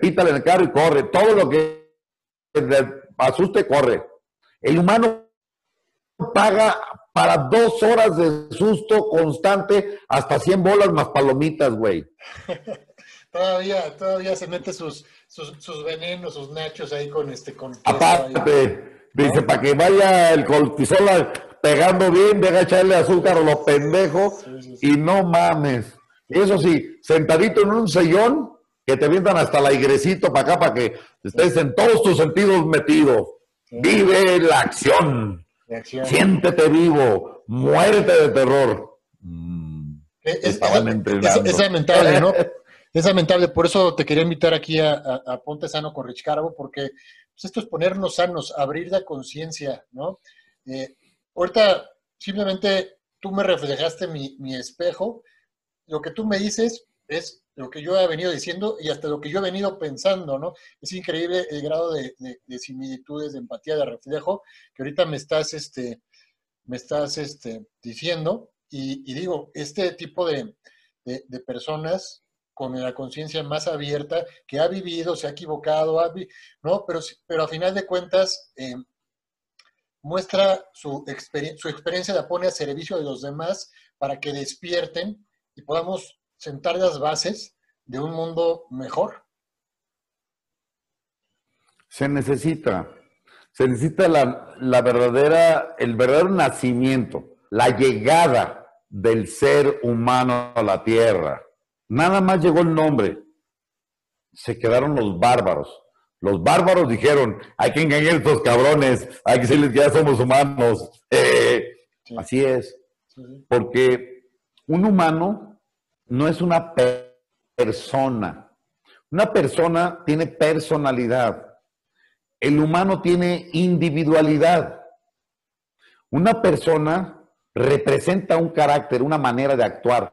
Pítale en el carro y corre. Todo lo que le asuste, corre. El humano paga para dos horas de susto constante hasta 100 bolas más palomitas, güey.
todavía, todavía se mete sus, sus, venenos, sus nachos ahí con este... Con
Aparte, dice, para que vaya el cortisol pegando bien, deja echarle azúcar a los pendejos y no mames. Eso sí, sentadito en un sillón, que te vientan hasta el airecito para acá para que estés en todos tus sentidos metido. Vive la acción. Siéntete vivo. Muérete de terror.
Mm, es, lamentable, ¿no? es lamentable. Por eso te quería invitar aquí a, Ponte Sano con Rich Carbo, porque pues, esto es ponernos sanos, abrir la conciencia, ¿no? Eh, Ahorita simplemente tú me reflejaste mi, espejo. Lo que tú me dices es lo que yo he venido diciendo y hasta lo que yo he venido pensando, ¿no? Es increíble el grado de, similitudes, de empatía, de reflejo que ahorita me estás, este, me estás este, diciendo. Y, digo, este tipo de, personas con la conciencia más abierta, que ha vivido, se ha equivocado, ¿no? Pero, pero a final de cuentas, eh, muestra su, su experiencia, la pone a servicio de los demás para que despierten y podamos sentar las bases de un mundo mejor.
Se necesita, se necesita la, la verdadera, el verdadero nacimiento, la llegada del ser humano a la tierra. Nada más llegó el nombre. Se quedaron los bárbaros. Los bárbaros dijeron, hay que engañar a estos cabrones, hay que decirles que ya somos humanos. Eh, así es. Porque un humano no es una persona. Una persona tiene personalidad. El humano tiene individualidad. Una persona representa un carácter, una manera de actuar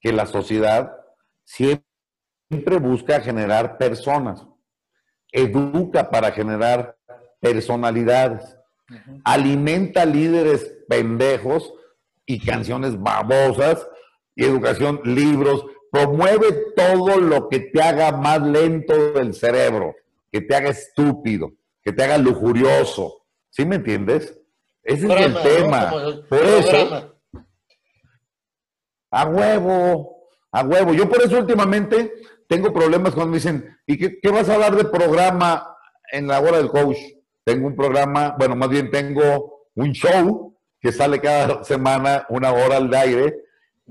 que la sociedad siempre busca generar personas educa para generar personalidades, alimenta líderes pendejos y canciones babosas y educación, libros, promueve todo lo que te haga más lento del cerebro, que te haga estúpido, que te haga lujurioso. ¿Sí me entiendes? Ese es el tema. Por eso, a huevo, a huevo. Yo por eso últimamente tengo problemas cuando me dicen, ¿y qué, vas a hablar de programa en la hora del coach? Tengo un programa, bueno, más bien tengo un show que sale cada semana, una hora al aire,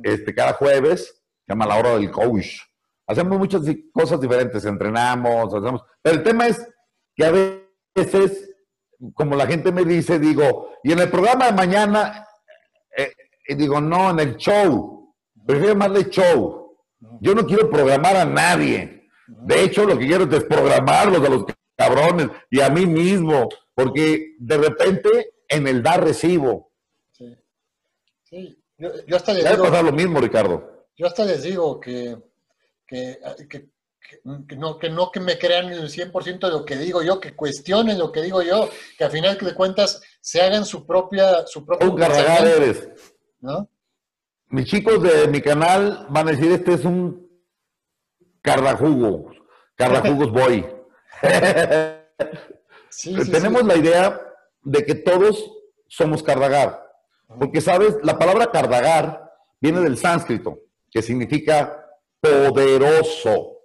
este, cada jueves, se llama la hora del coach. Hacemos muchas cosas diferentes, entrenamos, hacemos... Pero el tema es que a veces, como la gente me dice, digo, y en el programa de mañana, eh, digo, no, en el show, prefiero llamarle show Yo no quiero programar a nadie. De hecho, lo que quiero es desprogramarlos a los cabrones y a mí mismo, porque de repente en el dar recibo. Sí.
sí. Yo, hasta
les digo. lo mismo, Ricardo.
Yo hasta les digo que, que, no, que no que me crean el 100% de lo que digo yo, que cuestionen lo que digo yo, que al final de cuentas se hagan su propia... Su propio
un cargar eres. ¿No? Mis chicos de mi canal van a decir, este es un cardajugo, cardajugos boy. Tenemos la idea de que todos somos cardagar. Porque, ¿sabes? La palabra cardagar viene del sánscrito, que significa poderoso.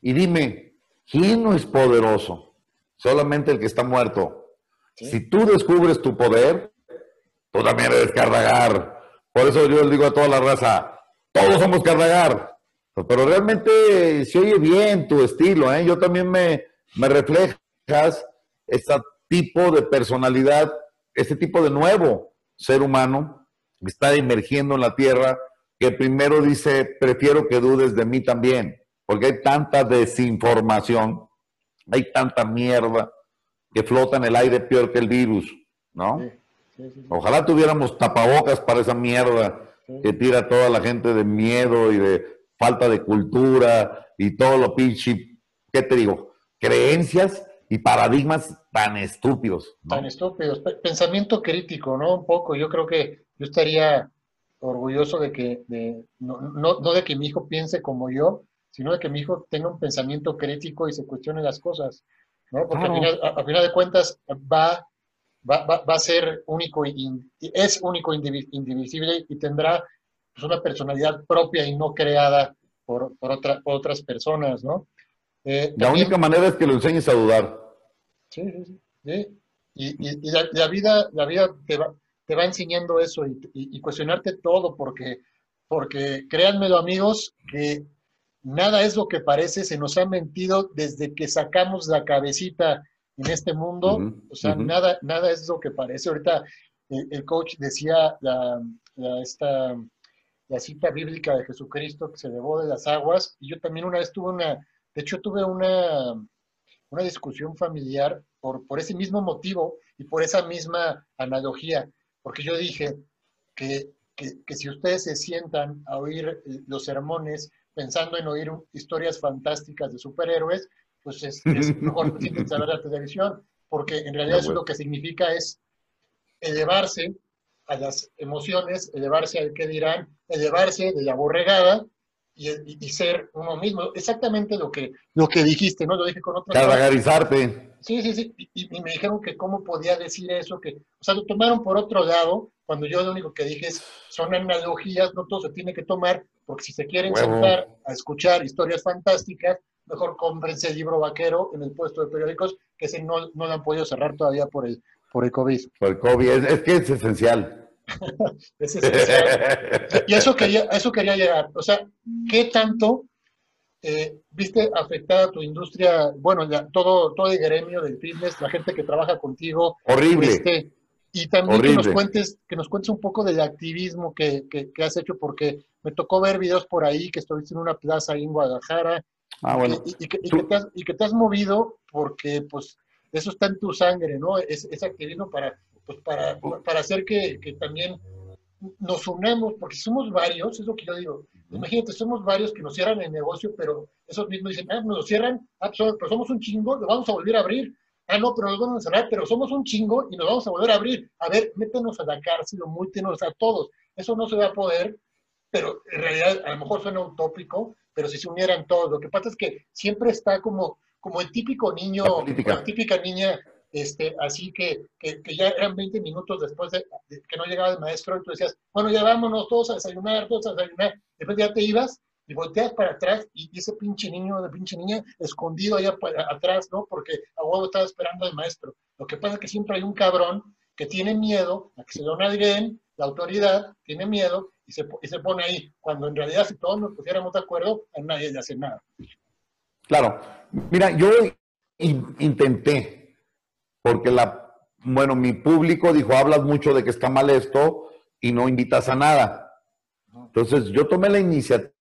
Y dime, ¿quién no es poderoso? Solamente el que está muerto. Si tú descubres tu poder, tú también eres cardagar. Por eso yo les digo a toda la raza, todos somos cardagar. Pero realmente se oye bien tu estilo, ¿eh? Yo también me, me reflejas este tipo de personalidad, este tipo de nuevo ser humano que está emergiendo en la tierra, que primero dice, prefiero que dudes de mí también, porque hay tanta desinformación, hay tanta mierda que flota en el aire peor que el virus, ¿no? Ojalá tuviéramos tapabocas para esa mierda que tira a toda la gente de miedo y de falta de cultura y todo lo pinche, ¿qué te digo? Creencias y paradigmas tan estúpidos.
Tan estúpidos. Pensamiento crítico, ¿no? Un poco. Yo creo que yo estaría orgulloso de que, no, no, de que mi hijo piense como yo, sino de que mi hijo tenga un pensamiento crítico y se cuestione las cosas, ¿no? Porque al, final, de cuentas va, va, va, a ser único, y, es único, indivisible y tendrá pues, una personalidad propia y no creada por, por, otra, por otras personas, ¿no?
Eh, la única manera es que lo enseñes a dudar.
Sí, sí, sí. Y, y, la, vida, la vida te va, te va enseñando eso y, y, cuestionarte todo, porque, porque créanmelo amigos, que nada es lo que parece, se nos ha mentido desde que sacamos la cabecita en este mundo, o sea, nada, nada es lo que parece. Ahorita eh, el, coach decía la, esta, la cita bíblica de Jesucristo que se llevó de las aguas, y yo también una vez tuve una, de hecho tuve una, una discusión familiar por, por ese mismo motivo y por esa misma analogía, porque yo dije que, que, si ustedes se sientan a oír eh, los sermones pensando en oír historias fantásticas de superhéroes, pues es, mejor que a ver la televisión, porque en realidad eso lo que significa es elevarse a las emociones, elevarse al que dirán, elevarse de la borregada y, ser uno mismo. Exactamente lo que, lo que dijiste, ¿no? Lo dije con otra
Caragarizarte.
Sí, sí, sí. Y, me dijeron que cómo podía decir eso, que, o sea, lo tomaron por otro lado, cuando yo lo único que dije es, son analogías, no todo se tiene que tomar, porque si se quieren sentar a escuchar historias fantásticas, mejor cómprense el libro vaquero en el puesto de periódicos, que ese no, no lo han podido cerrar todavía por el, por el COVID.
Por el COVID, es que es esencial.
y eso quería, eso quería llegar. O sea, ¿qué tanto eh, viste afectada tu industria? Bueno, todo, todo el gremio del fitness, la gente que trabaja contigo.
Horrible. Este,
y también que nos cuentes, que nos cuentes un poco del activismo que, que, has hecho, porque me tocó ver videos por ahí que estuviste en una plaza ahí en Guadalajara. Ah, bueno. y, que, te has, y, que, te has, movido porque, pues, eso está en tu sangre, ¿no? Es, es activismo para pues para, para hacer que, que, también nos unamos, porque somos varios, es lo que yo digo. Imagínate, somos varios que nos cierran el negocio, pero esos mismos dicen, ah, nos cierran, ah, pues, pero somos un chingo, lo vamos a volver a abrir. Ah, no, pero nos vamos a cerrar, pero somos un chingo y nos vamos a volver a abrir. A ver, métenos a la cárcel o múltenos a todos. Eso no se va a poder, pero en realidad a lo mejor suena utópico, pero si se unieran todos. Lo que pasa es que siempre está como, como el típico niño, la típica niña este, así que, que, ya eran 20 minutos después de, que no llegaba el maestro y tú decías, bueno, ya vámonos todos a desayunar, todos a desayunar. Después ya te ibas y volteas para atrás y, ese pinche niño, de pinche niña, escondido allá atrás, ¿no? Porque a huevo estaba esperando al maestro. Lo que pasa es que siempre hay un cabrón que tiene miedo a que se lo la autoridad tiene miedo y se, y se pone ahí, cuando en realidad si todos nos pusiéramos de acuerdo, a nadie le hace nada.
Claro, mira, yo intenté porque la, bueno, mi público dijo, hablas mucho de que está mal esto y no invitas a nada. Entonces yo tomé la iniciativa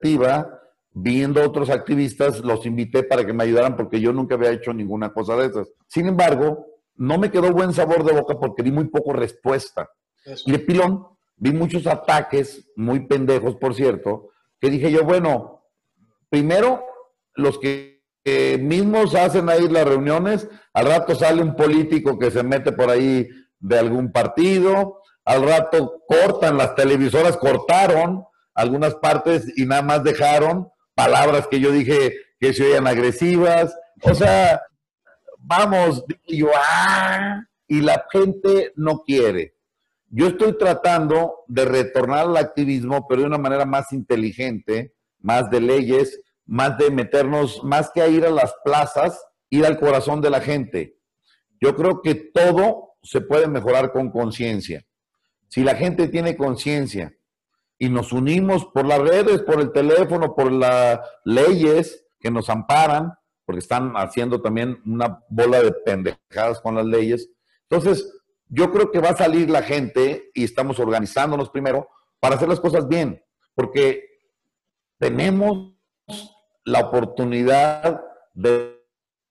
iniciativa, viendo otros activistas, los invité para que me ayudaran porque yo nunca había hecho ninguna cosa de esas. Sin embargo, no me quedó buen sabor de boca porque di muy poco respuesta. Y de pilón, vi muchos ataques, muy pendejos, por cierto, que dije yo, bueno, primero, los que, mismos hacen ahí las reuniones, al rato sale un político que se mete por ahí de algún partido, al rato cortan, las televisoras cortaron algunas partes y nada más dejaron palabras que yo dije que se oían agresivas, o sea, vamos, yo, ah, y la gente no quiere. Yo estoy tratando de retornar al activismo, pero de una manera más inteligente, más de leyes, más de meternos, más que a ir a las plazas, ir al corazón de la gente. Yo creo que todo se puede mejorar con conciencia. Si la gente tiene conciencia y nos unimos por las redes, por el teléfono, por las leyes que nos amparan, porque están haciendo también una bola de pendejadas con las leyes. Entonces, yo creo que va a salir la gente y estamos organizándonos primero para hacer las cosas bien, porque tenemos la oportunidad de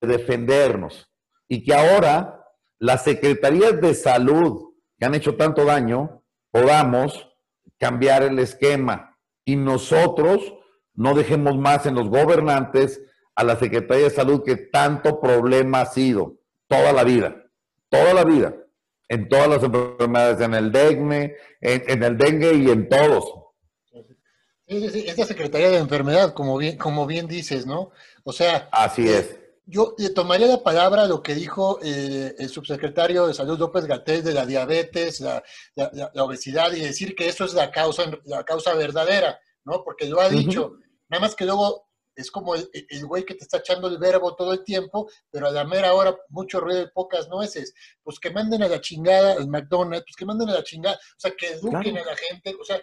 defendernos y que ahora las secretarías de salud que han hecho tanto daño podamos cambiar el esquema y nosotros no dejemos más en los gobernantes a la Secretaría de Salud que tanto problema ha sido toda la vida, toda la vida en todas las enfermedades, en el dengue, en, el dengue y en todos.
Sí, sí, Esta Secretaría de Enfermedad, como bien, como bien dices, ¿no? O sea...
Así
eh,
es.
Yo le tomaría la palabra lo que dijo eh, el subsecretario de Salud López Gatel de la diabetes, la, obesidad, y decir que eso es la causa, la causa verdadera, ¿no? Porque lo ha dicho. Nada más que luego es como el, güey que te está echando el verbo todo el tiempo, pero a la mera hora mucho ruido y pocas nueces. Pues que manden a la chingada el McDonald's, pues que manden a la chingada, o sea, que eduquen a la gente, o sea...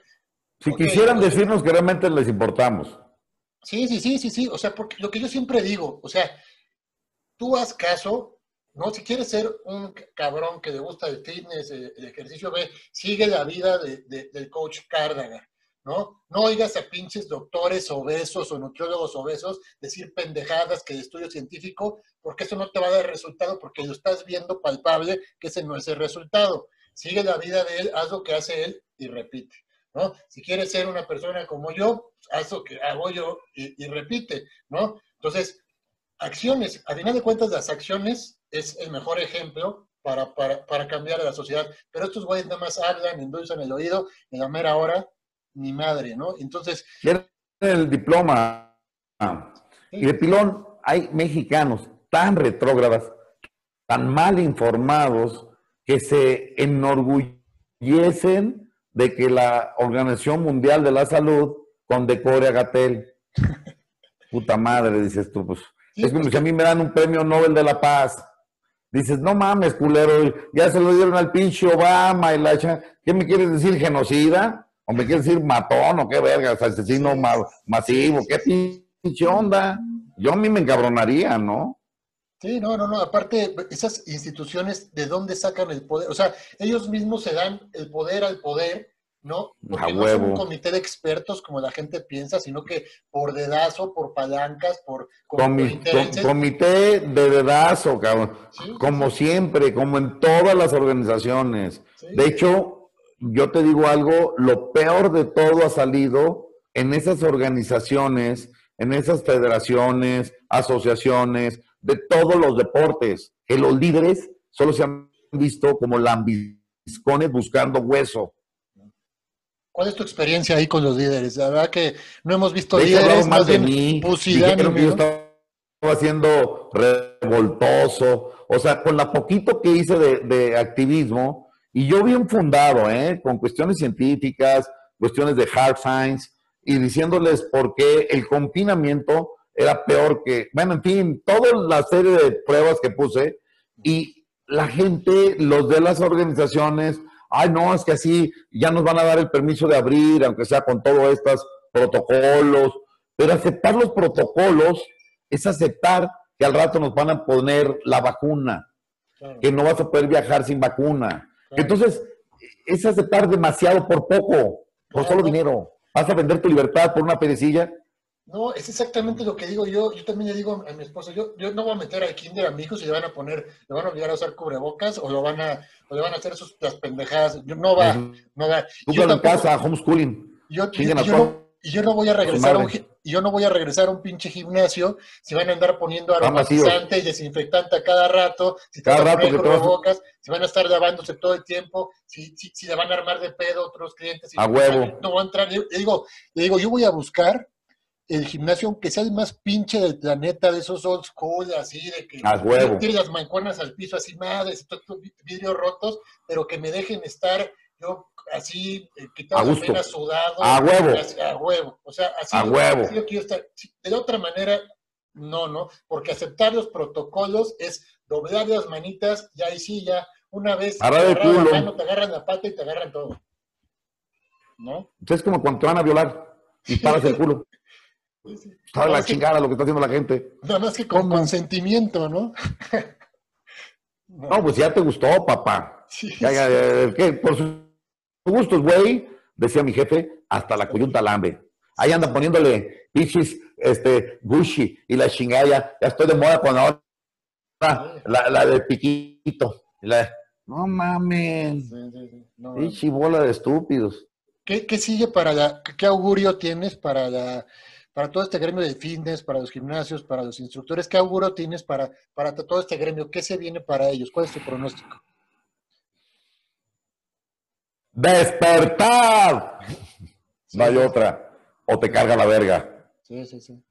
Si quisieran decirnos que realmente les importamos.
Sí, sí, sí, sí, sí, o sea, porque lo que yo siempre digo, o sea, tú haz caso, ¿no? Si quieres ser un cabrón que le gusta el fitness, el, ejercicio, ve, sigue la vida del coach Cárdaga. ¿No? No oigas a pinches doctores obesos o nutriólogos obesos decir pendejadas que de estudio científico, porque eso no te va a dar resultado, porque lo estás viendo palpable que ese no es el resultado. Sigue la vida de él, haz lo que hace él y repite, ¿no? Si quieres ser una persona como yo, haz lo que hago yo y, repite, ¿no? Entonces, acciones, a final de cuentas las acciones es el mejor ejemplo para, para, para cambiar a la sociedad, pero estos güeyes nada más hablan, endulzan el oído en la mera hora mi madre, ¿no? Entonces...
el diploma. Y de pilón hay mexicanos tan retrógradas, tan mal informados, que se enorgullecen de que la Organización Mundial de la Salud condecore a Gatel. Puta madre, dices tú, pues. es como si a mí me dan un premio Nobel de la Paz. Dices, no mames, culero, ya se lo dieron al pinche Obama y la ¿Qué me quieres decir, genocida? ¿O me quieres decir matón o qué verga, asesino masivo? ¿Qué pinche onda? Yo a mí me encabronaría, ¿no?
Sí, no, no, no. Aparte, esas instituciones, ¿de dónde sacan el poder? O sea, ellos mismos se dan el poder al poder, ¿no? Porque no es un comité de expertos como la gente piensa, sino que por dedazo, por palancas, por...
comité de dedazo, cabrón. como siempre, como en todas las organizaciones. De hecho, yo te digo algo, lo peor de todo ha salido en esas organizaciones, en esas federaciones, asociaciones, de todos los deportes, que los líderes solo se han visto como lambiscones buscando hueso.
¿Cuál es tu experiencia ahí con los líderes? La verdad que no hemos visto líderes más de mí.
Dijeron que yo estaba haciendo revoltoso. O sea, con la poquito que hice de, de activismo, y yo bien fundado, ¿eh? con cuestiones científicas, cuestiones de hard science, y diciéndoles por qué el confinamiento era peor que, bueno, en fin, toda la serie de pruebas que puse, y la gente, los de las organizaciones, ay, no, es que así ya nos van a dar el permiso de abrir, aunque sea con todos estos protocolos, pero aceptar los protocolos es aceptar que al rato nos van a poner la vacuna, que no vas a poder viajar sin vacuna, entonces, es aceptar demasiado por poco, por solo dinero. ¿Vas a vender tu libertad por una perecilla?
No, es exactamente lo que digo yo. Yo también le digo a mi esposa, yo, yo no voy a meter al kinder a mi hijo si le van a poner, le van a obligar a usar cubrebocas o lo van a, o le van a hacer sus las pendejadas. Yo, no va, no va.
Tú en casa, homeschooling.
Yo, yo, no, y yo no voy a regresar a un, yo no voy a regresar a un pinche gimnasio si van a andar poniendo aromatizante y desinfectante a cada rato, si te van a poner cubrebocas, si van a estar lavándose todo el tiempo, si, si, si le van a armar de pedo otros clientes.
a huevo.
No van a entrar. Le digo, le digo, yo voy a buscar el gimnasio, aunque sea el más pinche del planeta, de esos old school, así, de que
tiene
las mancuernas al piso, así, madres, vidrios rotos, pero que me dejen estar yo así, eh, quitado apenas sudado.
A huevo.
a huevo. O sea, así,
a huevo.
yo quiero estar. De otra manera, no, no, porque aceptar los protocolos es doblar las manitas y ahí sí, ya, una vez te
agarran
la mano, te agarran la pata y te agarran todo. ¿No?
Es como cuando te van a violar y paras el culo. Está la chingada lo que está haciendo la gente.
Nada más que con consentimiento, ¿no?
no, pues ya te gustó, papá. Por su gustos, güey, decía mi jefe, hasta la coyunta alambre. Ahí anda poniéndole pichis, este, Gucci y la chingada. Ya, estoy de moda con ahora la, la de piquito. no mames. Sí, bola de estúpidos.
¿Qué, ¿Qué, sigue para la, qué augurio tienes para la para todo este gremio de fitness, para los gimnasios, para los instructores? ¿Qué auguro tienes para, para todo este gremio? ¿Qué se viene para ellos? ¿Cuál es tu pronóstico?
¡Despertar! no hay otra. O te carga la verga.
Sí, sí, sí.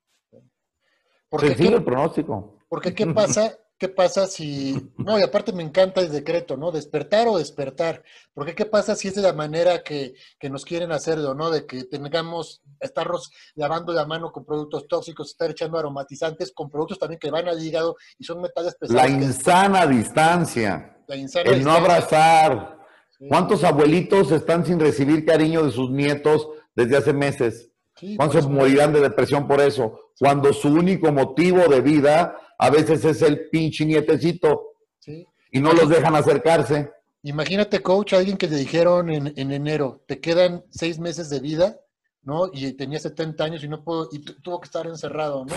Porque, ¿qué, el pronóstico.
Porque ¿qué pasa? ¿Qué pasa si, no, y aparte me encanta el decreto, ¿no? Despertar o despertar. Porque ¿qué pasa si es de la manera que, nos quieren hacerlo, ¿no? De que tengamos, estarnos lavando la mano con productos tóxicos, estar echando aromatizantes con productos también que van al hígado y son metales pesados.
La insana distancia.
La insana
el no abrazar. ¿Cuántos abuelitos están sin recibir cariño de sus nietos desde hace meses? ¿Cuántos morirán de depresión por eso? Cuando su único motivo de vida a veces es el pinche nietecito. Y no los dejan acercarse.
Imagínate, coach, a alguien que le dijeron en, enero, te quedan seis meses de vida, ¿no? Y tenía 70 años y no puedo, y tuvo que estar encerrado, ¿no?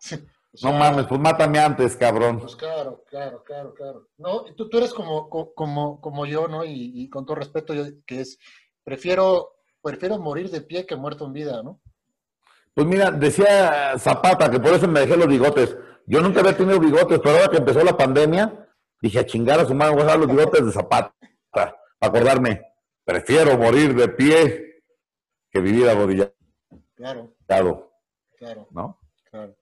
no mames, pues mátame antes, cabrón.
Pues claro, claro, claro, claro. No, tú, tú eres como, como, como yo, ¿no? Y, y con todo respeto, yo, que es, prefiero, prefiero morir de pie que muerto en vida, ¿no?
Pues mira, decía Zapata que por eso me dejé los bigotes. Yo nunca había tenido bigotes, pero ahora que empezó la pandemia, dije a chingar a su madre, voy a dar los bigotes de Zapata. Para acordarme, prefiero morir de pie que vivir arrodillado.
Claro.
Claro.
Claro.
¿No?
Claro.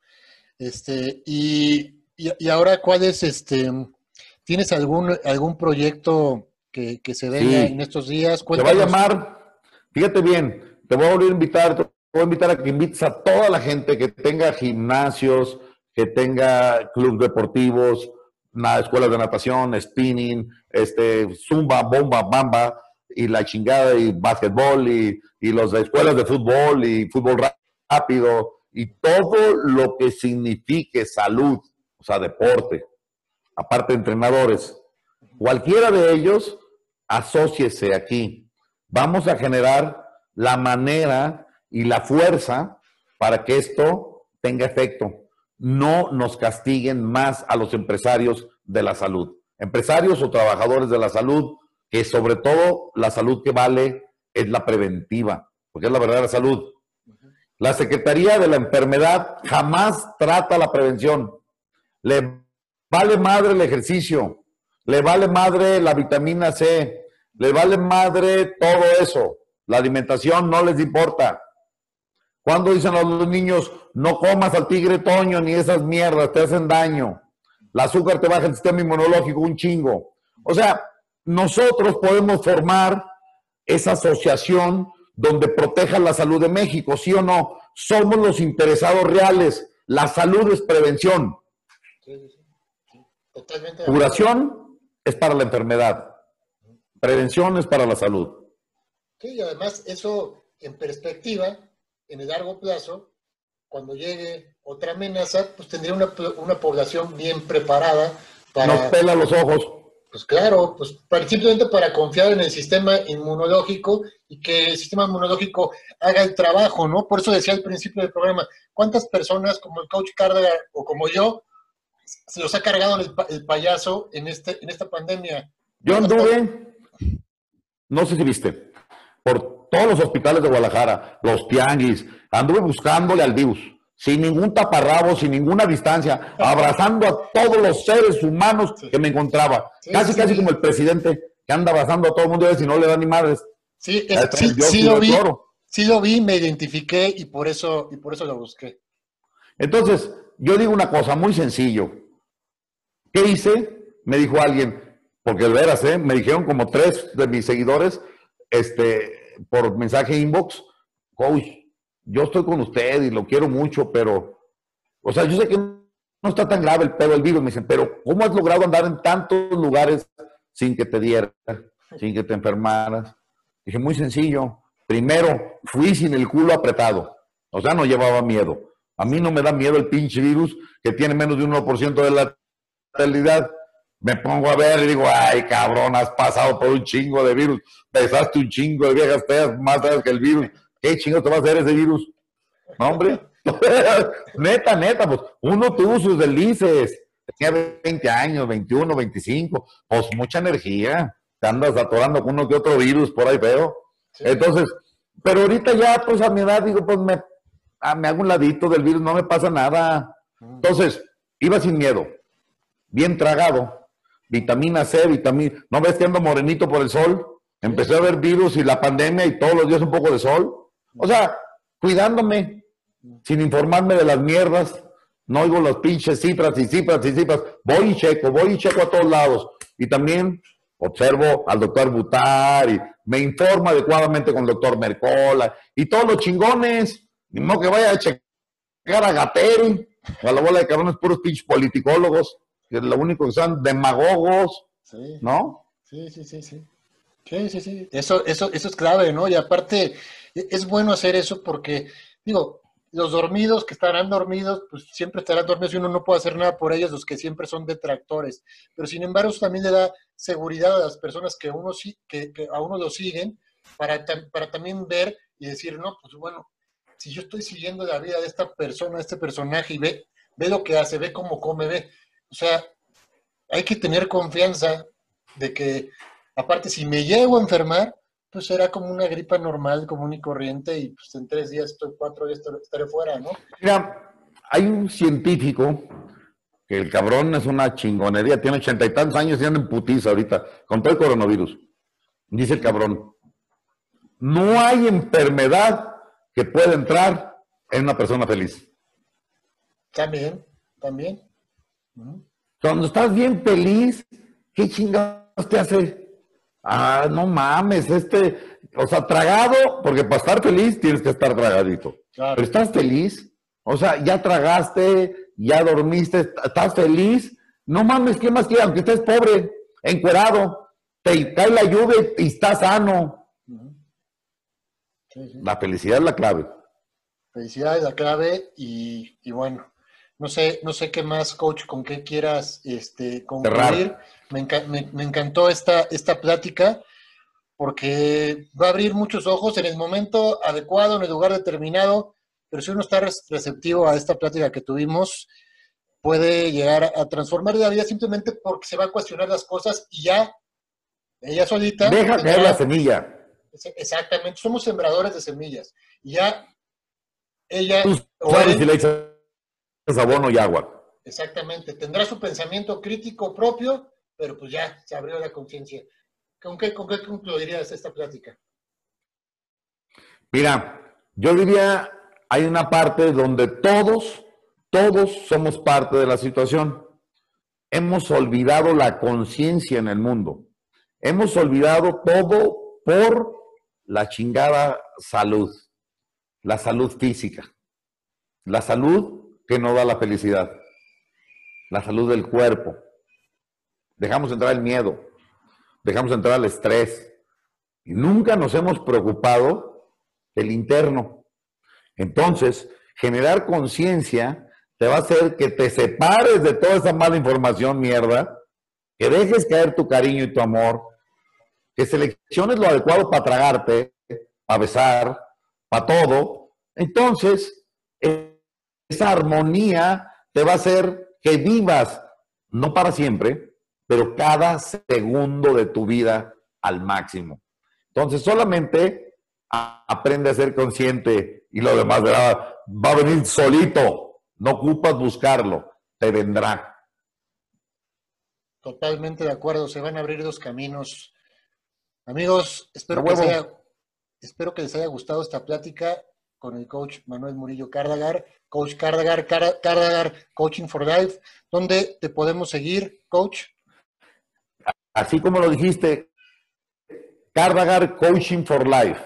Este, y, y, ahora, ¿cuál es este? ¿Tienes algún, algún proyecto que, se venga en estos días?
Te va a llamar, fíjate bien, te voy a volver a invitar, voy a invitar a que invites a toda la gente que tenga gimnasios, que tenga clubes deportivos, escuelas de natación, spinning, este, zumba, bomba, bamba, y la chingada, y básquetbol, y, y los de escuelas de fútbol, y fútbol rápido, y todo lo que signifique salud, o sea, deporte, aparte de entrenadores, cualquiera de ellos, asóciese aquí. Vamos a generar la manera y la fuerza para que esto tenga efecto. No nos castiguen más a los empresarios de la salud. Empresarios o trabajadores de la salud, que sobre todo la salud que vale es la preventiva, porque es la verdadera salud. La Secretaría de la Enfermedad jamás trata la prevención. Le vale madre el ejercicio, le vale madre la vitamina C, le vale madre todo eso. La alimentación no les importa. Cuando dicen a los niños, no comas al tigre toño ni esas mierdas, te hacen daño. El azúcar te baja el sistema inmunológico un chingo. O sea, nosotros podemos formar esa asociación donde proteja la salud de México, ¿sí o no? Somos los interesados reales. La salud es prevención. Curación es para la enfermedad. Prevención es para la salud.
Sí, y además eso en perspectiva en el largo plazo, cuando llegue otra amenaza, pues tendría una, población bien preparada
para... Nos pela los ojos.
Pues claro, pues simplemente para confiar en el sistema inmunológico y que el sistema inmunológico haga el trabajo, ¿no? Por eso decía al principio del programa, ¿cuántas personas como el coach Cárdenas o como yo se los ha cargado el, payaso en, este, en esta pandemia?
Yo anduve, no sé si viste, por todos los hospitales de Guadalajara, los tianguis, anduve buscándole al virus sin ningún taparrabo, sin ninguna distancia, abrazando a todos los seres humanos que me encontraba. casi, casi como el presidente que anda abrazando a todo el mundo y si no le da ni madres.
Sí, sí, lo vi. Sí lo vi, me identifiqué y por eso, y por eso lo busqué.
Entonces, yo digo una cosa muy sencillo. ¿Qué hice? Me dijo alguien, porque veras, ¿eh? me dijeron como tres de mis seguidores, este, por mensaje inbox, coach, yo estoy con usted y lo quiero mucho, pero, o sea, yo sé que no está tan grave el pedo del virus, me dicen, pero ¿cómo has logrado andar en tantos lugares sin que te diera, sin que te enfermaras? Dije, muy sencillo. Primero, fui sin el culo apretado, o sea, no llevaba miedo. A mí no me da miedo el pinche virus que tiene menos de un 1% de la letalidad. Me pongo a ver y digo, ay, cabrón, has pasado por un chingo de virus, pesaste un chingo de viejas feas más feas que el virus ¿Qué chingo te va a hacer ese virus? No, hombre. neta, neta, pues uno tuvo sus delices. Tenía 20 años, 21, 25. Pues mucha energía. Te andas atorando con uno que otro virus por ahí feo. Entonces, pero ahorita ya, pues a mi edad, digo, pues me, ah, me hago un ladito del virus, no me pasa nada. Entonces, iba sin miedo, bien tragado, vitamina C, vitamina. ¿No ves que ando morenito por el sol? Empecé a ver virus y la pandemia y todos los días un poco de sol. O sea, cuidándome, sin informarme de las mierdas, no oigo las pinches cifras y cifras y cifras. Voy y checo, voy y checo a todos lados. Y también observo al doctor Butari, me informo adecuadamente con el doctor Mercola y todos los chingones. Ni modo que vaya a checar a Gateri, a la bola de cabrones puros pinches politicólogos, que lo único que son demagogos, ¿no?
Sí, sí, sí, sí. Sí, sí, sí. Eso, eso, eso es clave, ¿no? Y aparte, es bueno hacer eso porque, digo, los dormidos que estarán dormidos, pues siempre estarán dormidos y uno no puede hacer nada por ellos, los que siempre son detractores. Pero sin embargo, eso también le da seguridad a las personas que, uno, que, que a uno lo siguen para, para también ver y decir, no, pues bueno, si yo estoy siguiendo la vida de esta persona, de este personaje y ve, ve lo que hace, ve cómo come, ve. O sea, hay que tener confianza de que, aparte, si me llego a enfermar, pues era como una gripa normal, común y corriente, y pues en tres días, cuatro días estaré fuera, ¿no?
Mira, hay un científico que el cabrón es una chingonería, tiene ochenta y tantos años y anda en putiza ahorita, con todo el coronavirus. Dice el cabrón, no hay enfermedad que pueda entrar en una persona feliz.
También, también.
Cuando estás bien feliz, ¿qué chingados te hace Ah, no mames, este, o sea, tragado, porque para estar feliz tienes que estar tragadito. Pero estás feliz, o sea, ya tragaste, ya dormiste, estás feliz. No mames, ¿qué más quieres? Aunque estés pobre, encuerado, te cae la lluvia y estás sano. La felicidad es la clave.
Felicidad es la clave y, y bueno, no sé, no sé qué más, coach, con qué quieras este, concluir. Me, me, encantó esta, esta plática porque va a abrir muchos ojos en el momento adecuado, en el lugar determinado, pero si uno está receptivo a esta plática que tuvimos, puede llegar a transformar la vida simplemente porque se va a cuestionar las cosas y ya, ella solita...
Deja caer la semilla.
Exactamente, somos sembradores de semillas. Y ya ella...
es abono y agua.
Exactamente, tendrá su pensamiento crítico propio, pero pues ya se abrió la conciencia. ¿Con qué, ¿Con qué concluirías esta plática?
Mira, yo diría, hay una parte donde todos, todos somos parte de la situación. Hemos olvidado la conciencia en el mundo. Hemos olvidado todo por la chingada salud, la salud física, la salud que no da la felicidad, la salud del cuerpo. Dejamos entrar el miedo, dejamos entrar el estrés y nunca nos hemos preocupado del interno. Entonces, generar conciencia te va a hacer que te separes de toda esa mala información, mierda, que dejes caer tu cariño y tu amor, que selecciones lo adecuado para tragarte, para besar, para todo, entonces esa armonía te va a hacer que vivas, no para siempre, pero cada segundo de tu vida al máximo. Entonces solamente aprende a ser consciente y lo demás va a venir solito, no ocupas buscarlo, te vendrá.
Totalmente de acuerdo, se van a abrir dos caminos. Amigos, espero, que les, haya, espero que les haya gustado esta plática con el coach Manuel Murillo Cardagar, coach Cardagar, Cardagar Coaching for Life. ¿Dónde te podemos seguir, coach?
Así como lo dijiste, Cardagar Coaching for Life.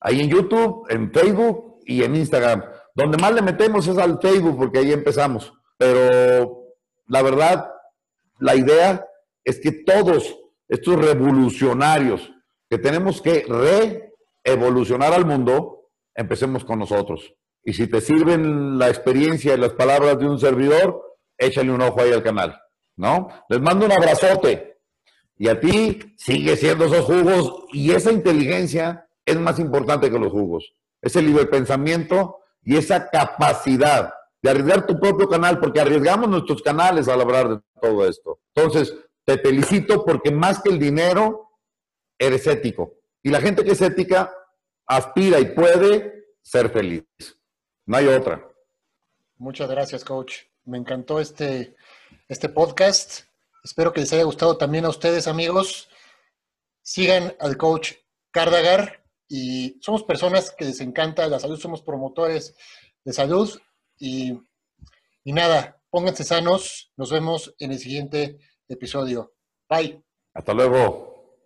Ahí en YouTube, en Facebook y en Instagram. Donde más le metemos es al Facebook porque ahí empezamos. Pero la verdad, la idea es que todos estos revolucionarios que tenemos que reevolucionar al mundo, empecemos con nosotros. Y si te sirven la experiencia y las palabras de un servidor, échale un ojo ahí al canal, ¿no? Les mando un abrazote. Y a ti sigue siendo esos jugos y esa inteligencia es más importante que los jugos. Ese libre pensamiento y esa capacidad de arriesgar tu propio canal, porque arriesgamos nuestros canales al hablar de todo esto. Entonces, te felicito porque más que el dinero, eres ético. Y la gente que es ética aspira y puede ser feliz. No hay otra.
Muchas gracias, coach. Me encantó este, este podcast. Espero que les haya gustado también a ustedes, amigos. Sigan al coach Cardagar y somos personas que les encanta la salud, somos promotores de salud y, nada, pónganse sanos. Nos vemos en el siguiente episodio. Bye.
Hasta luego.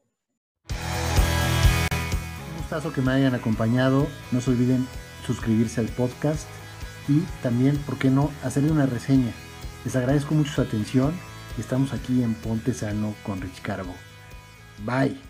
Un gustazo que me hayan acompañado. No se olviden suscribirse al podcast y también, ¿por qué no?, hacerle una reseña. Les agradezco mucho su atención estamos aquí en Ponte Sano con Rich Carbo. Bye.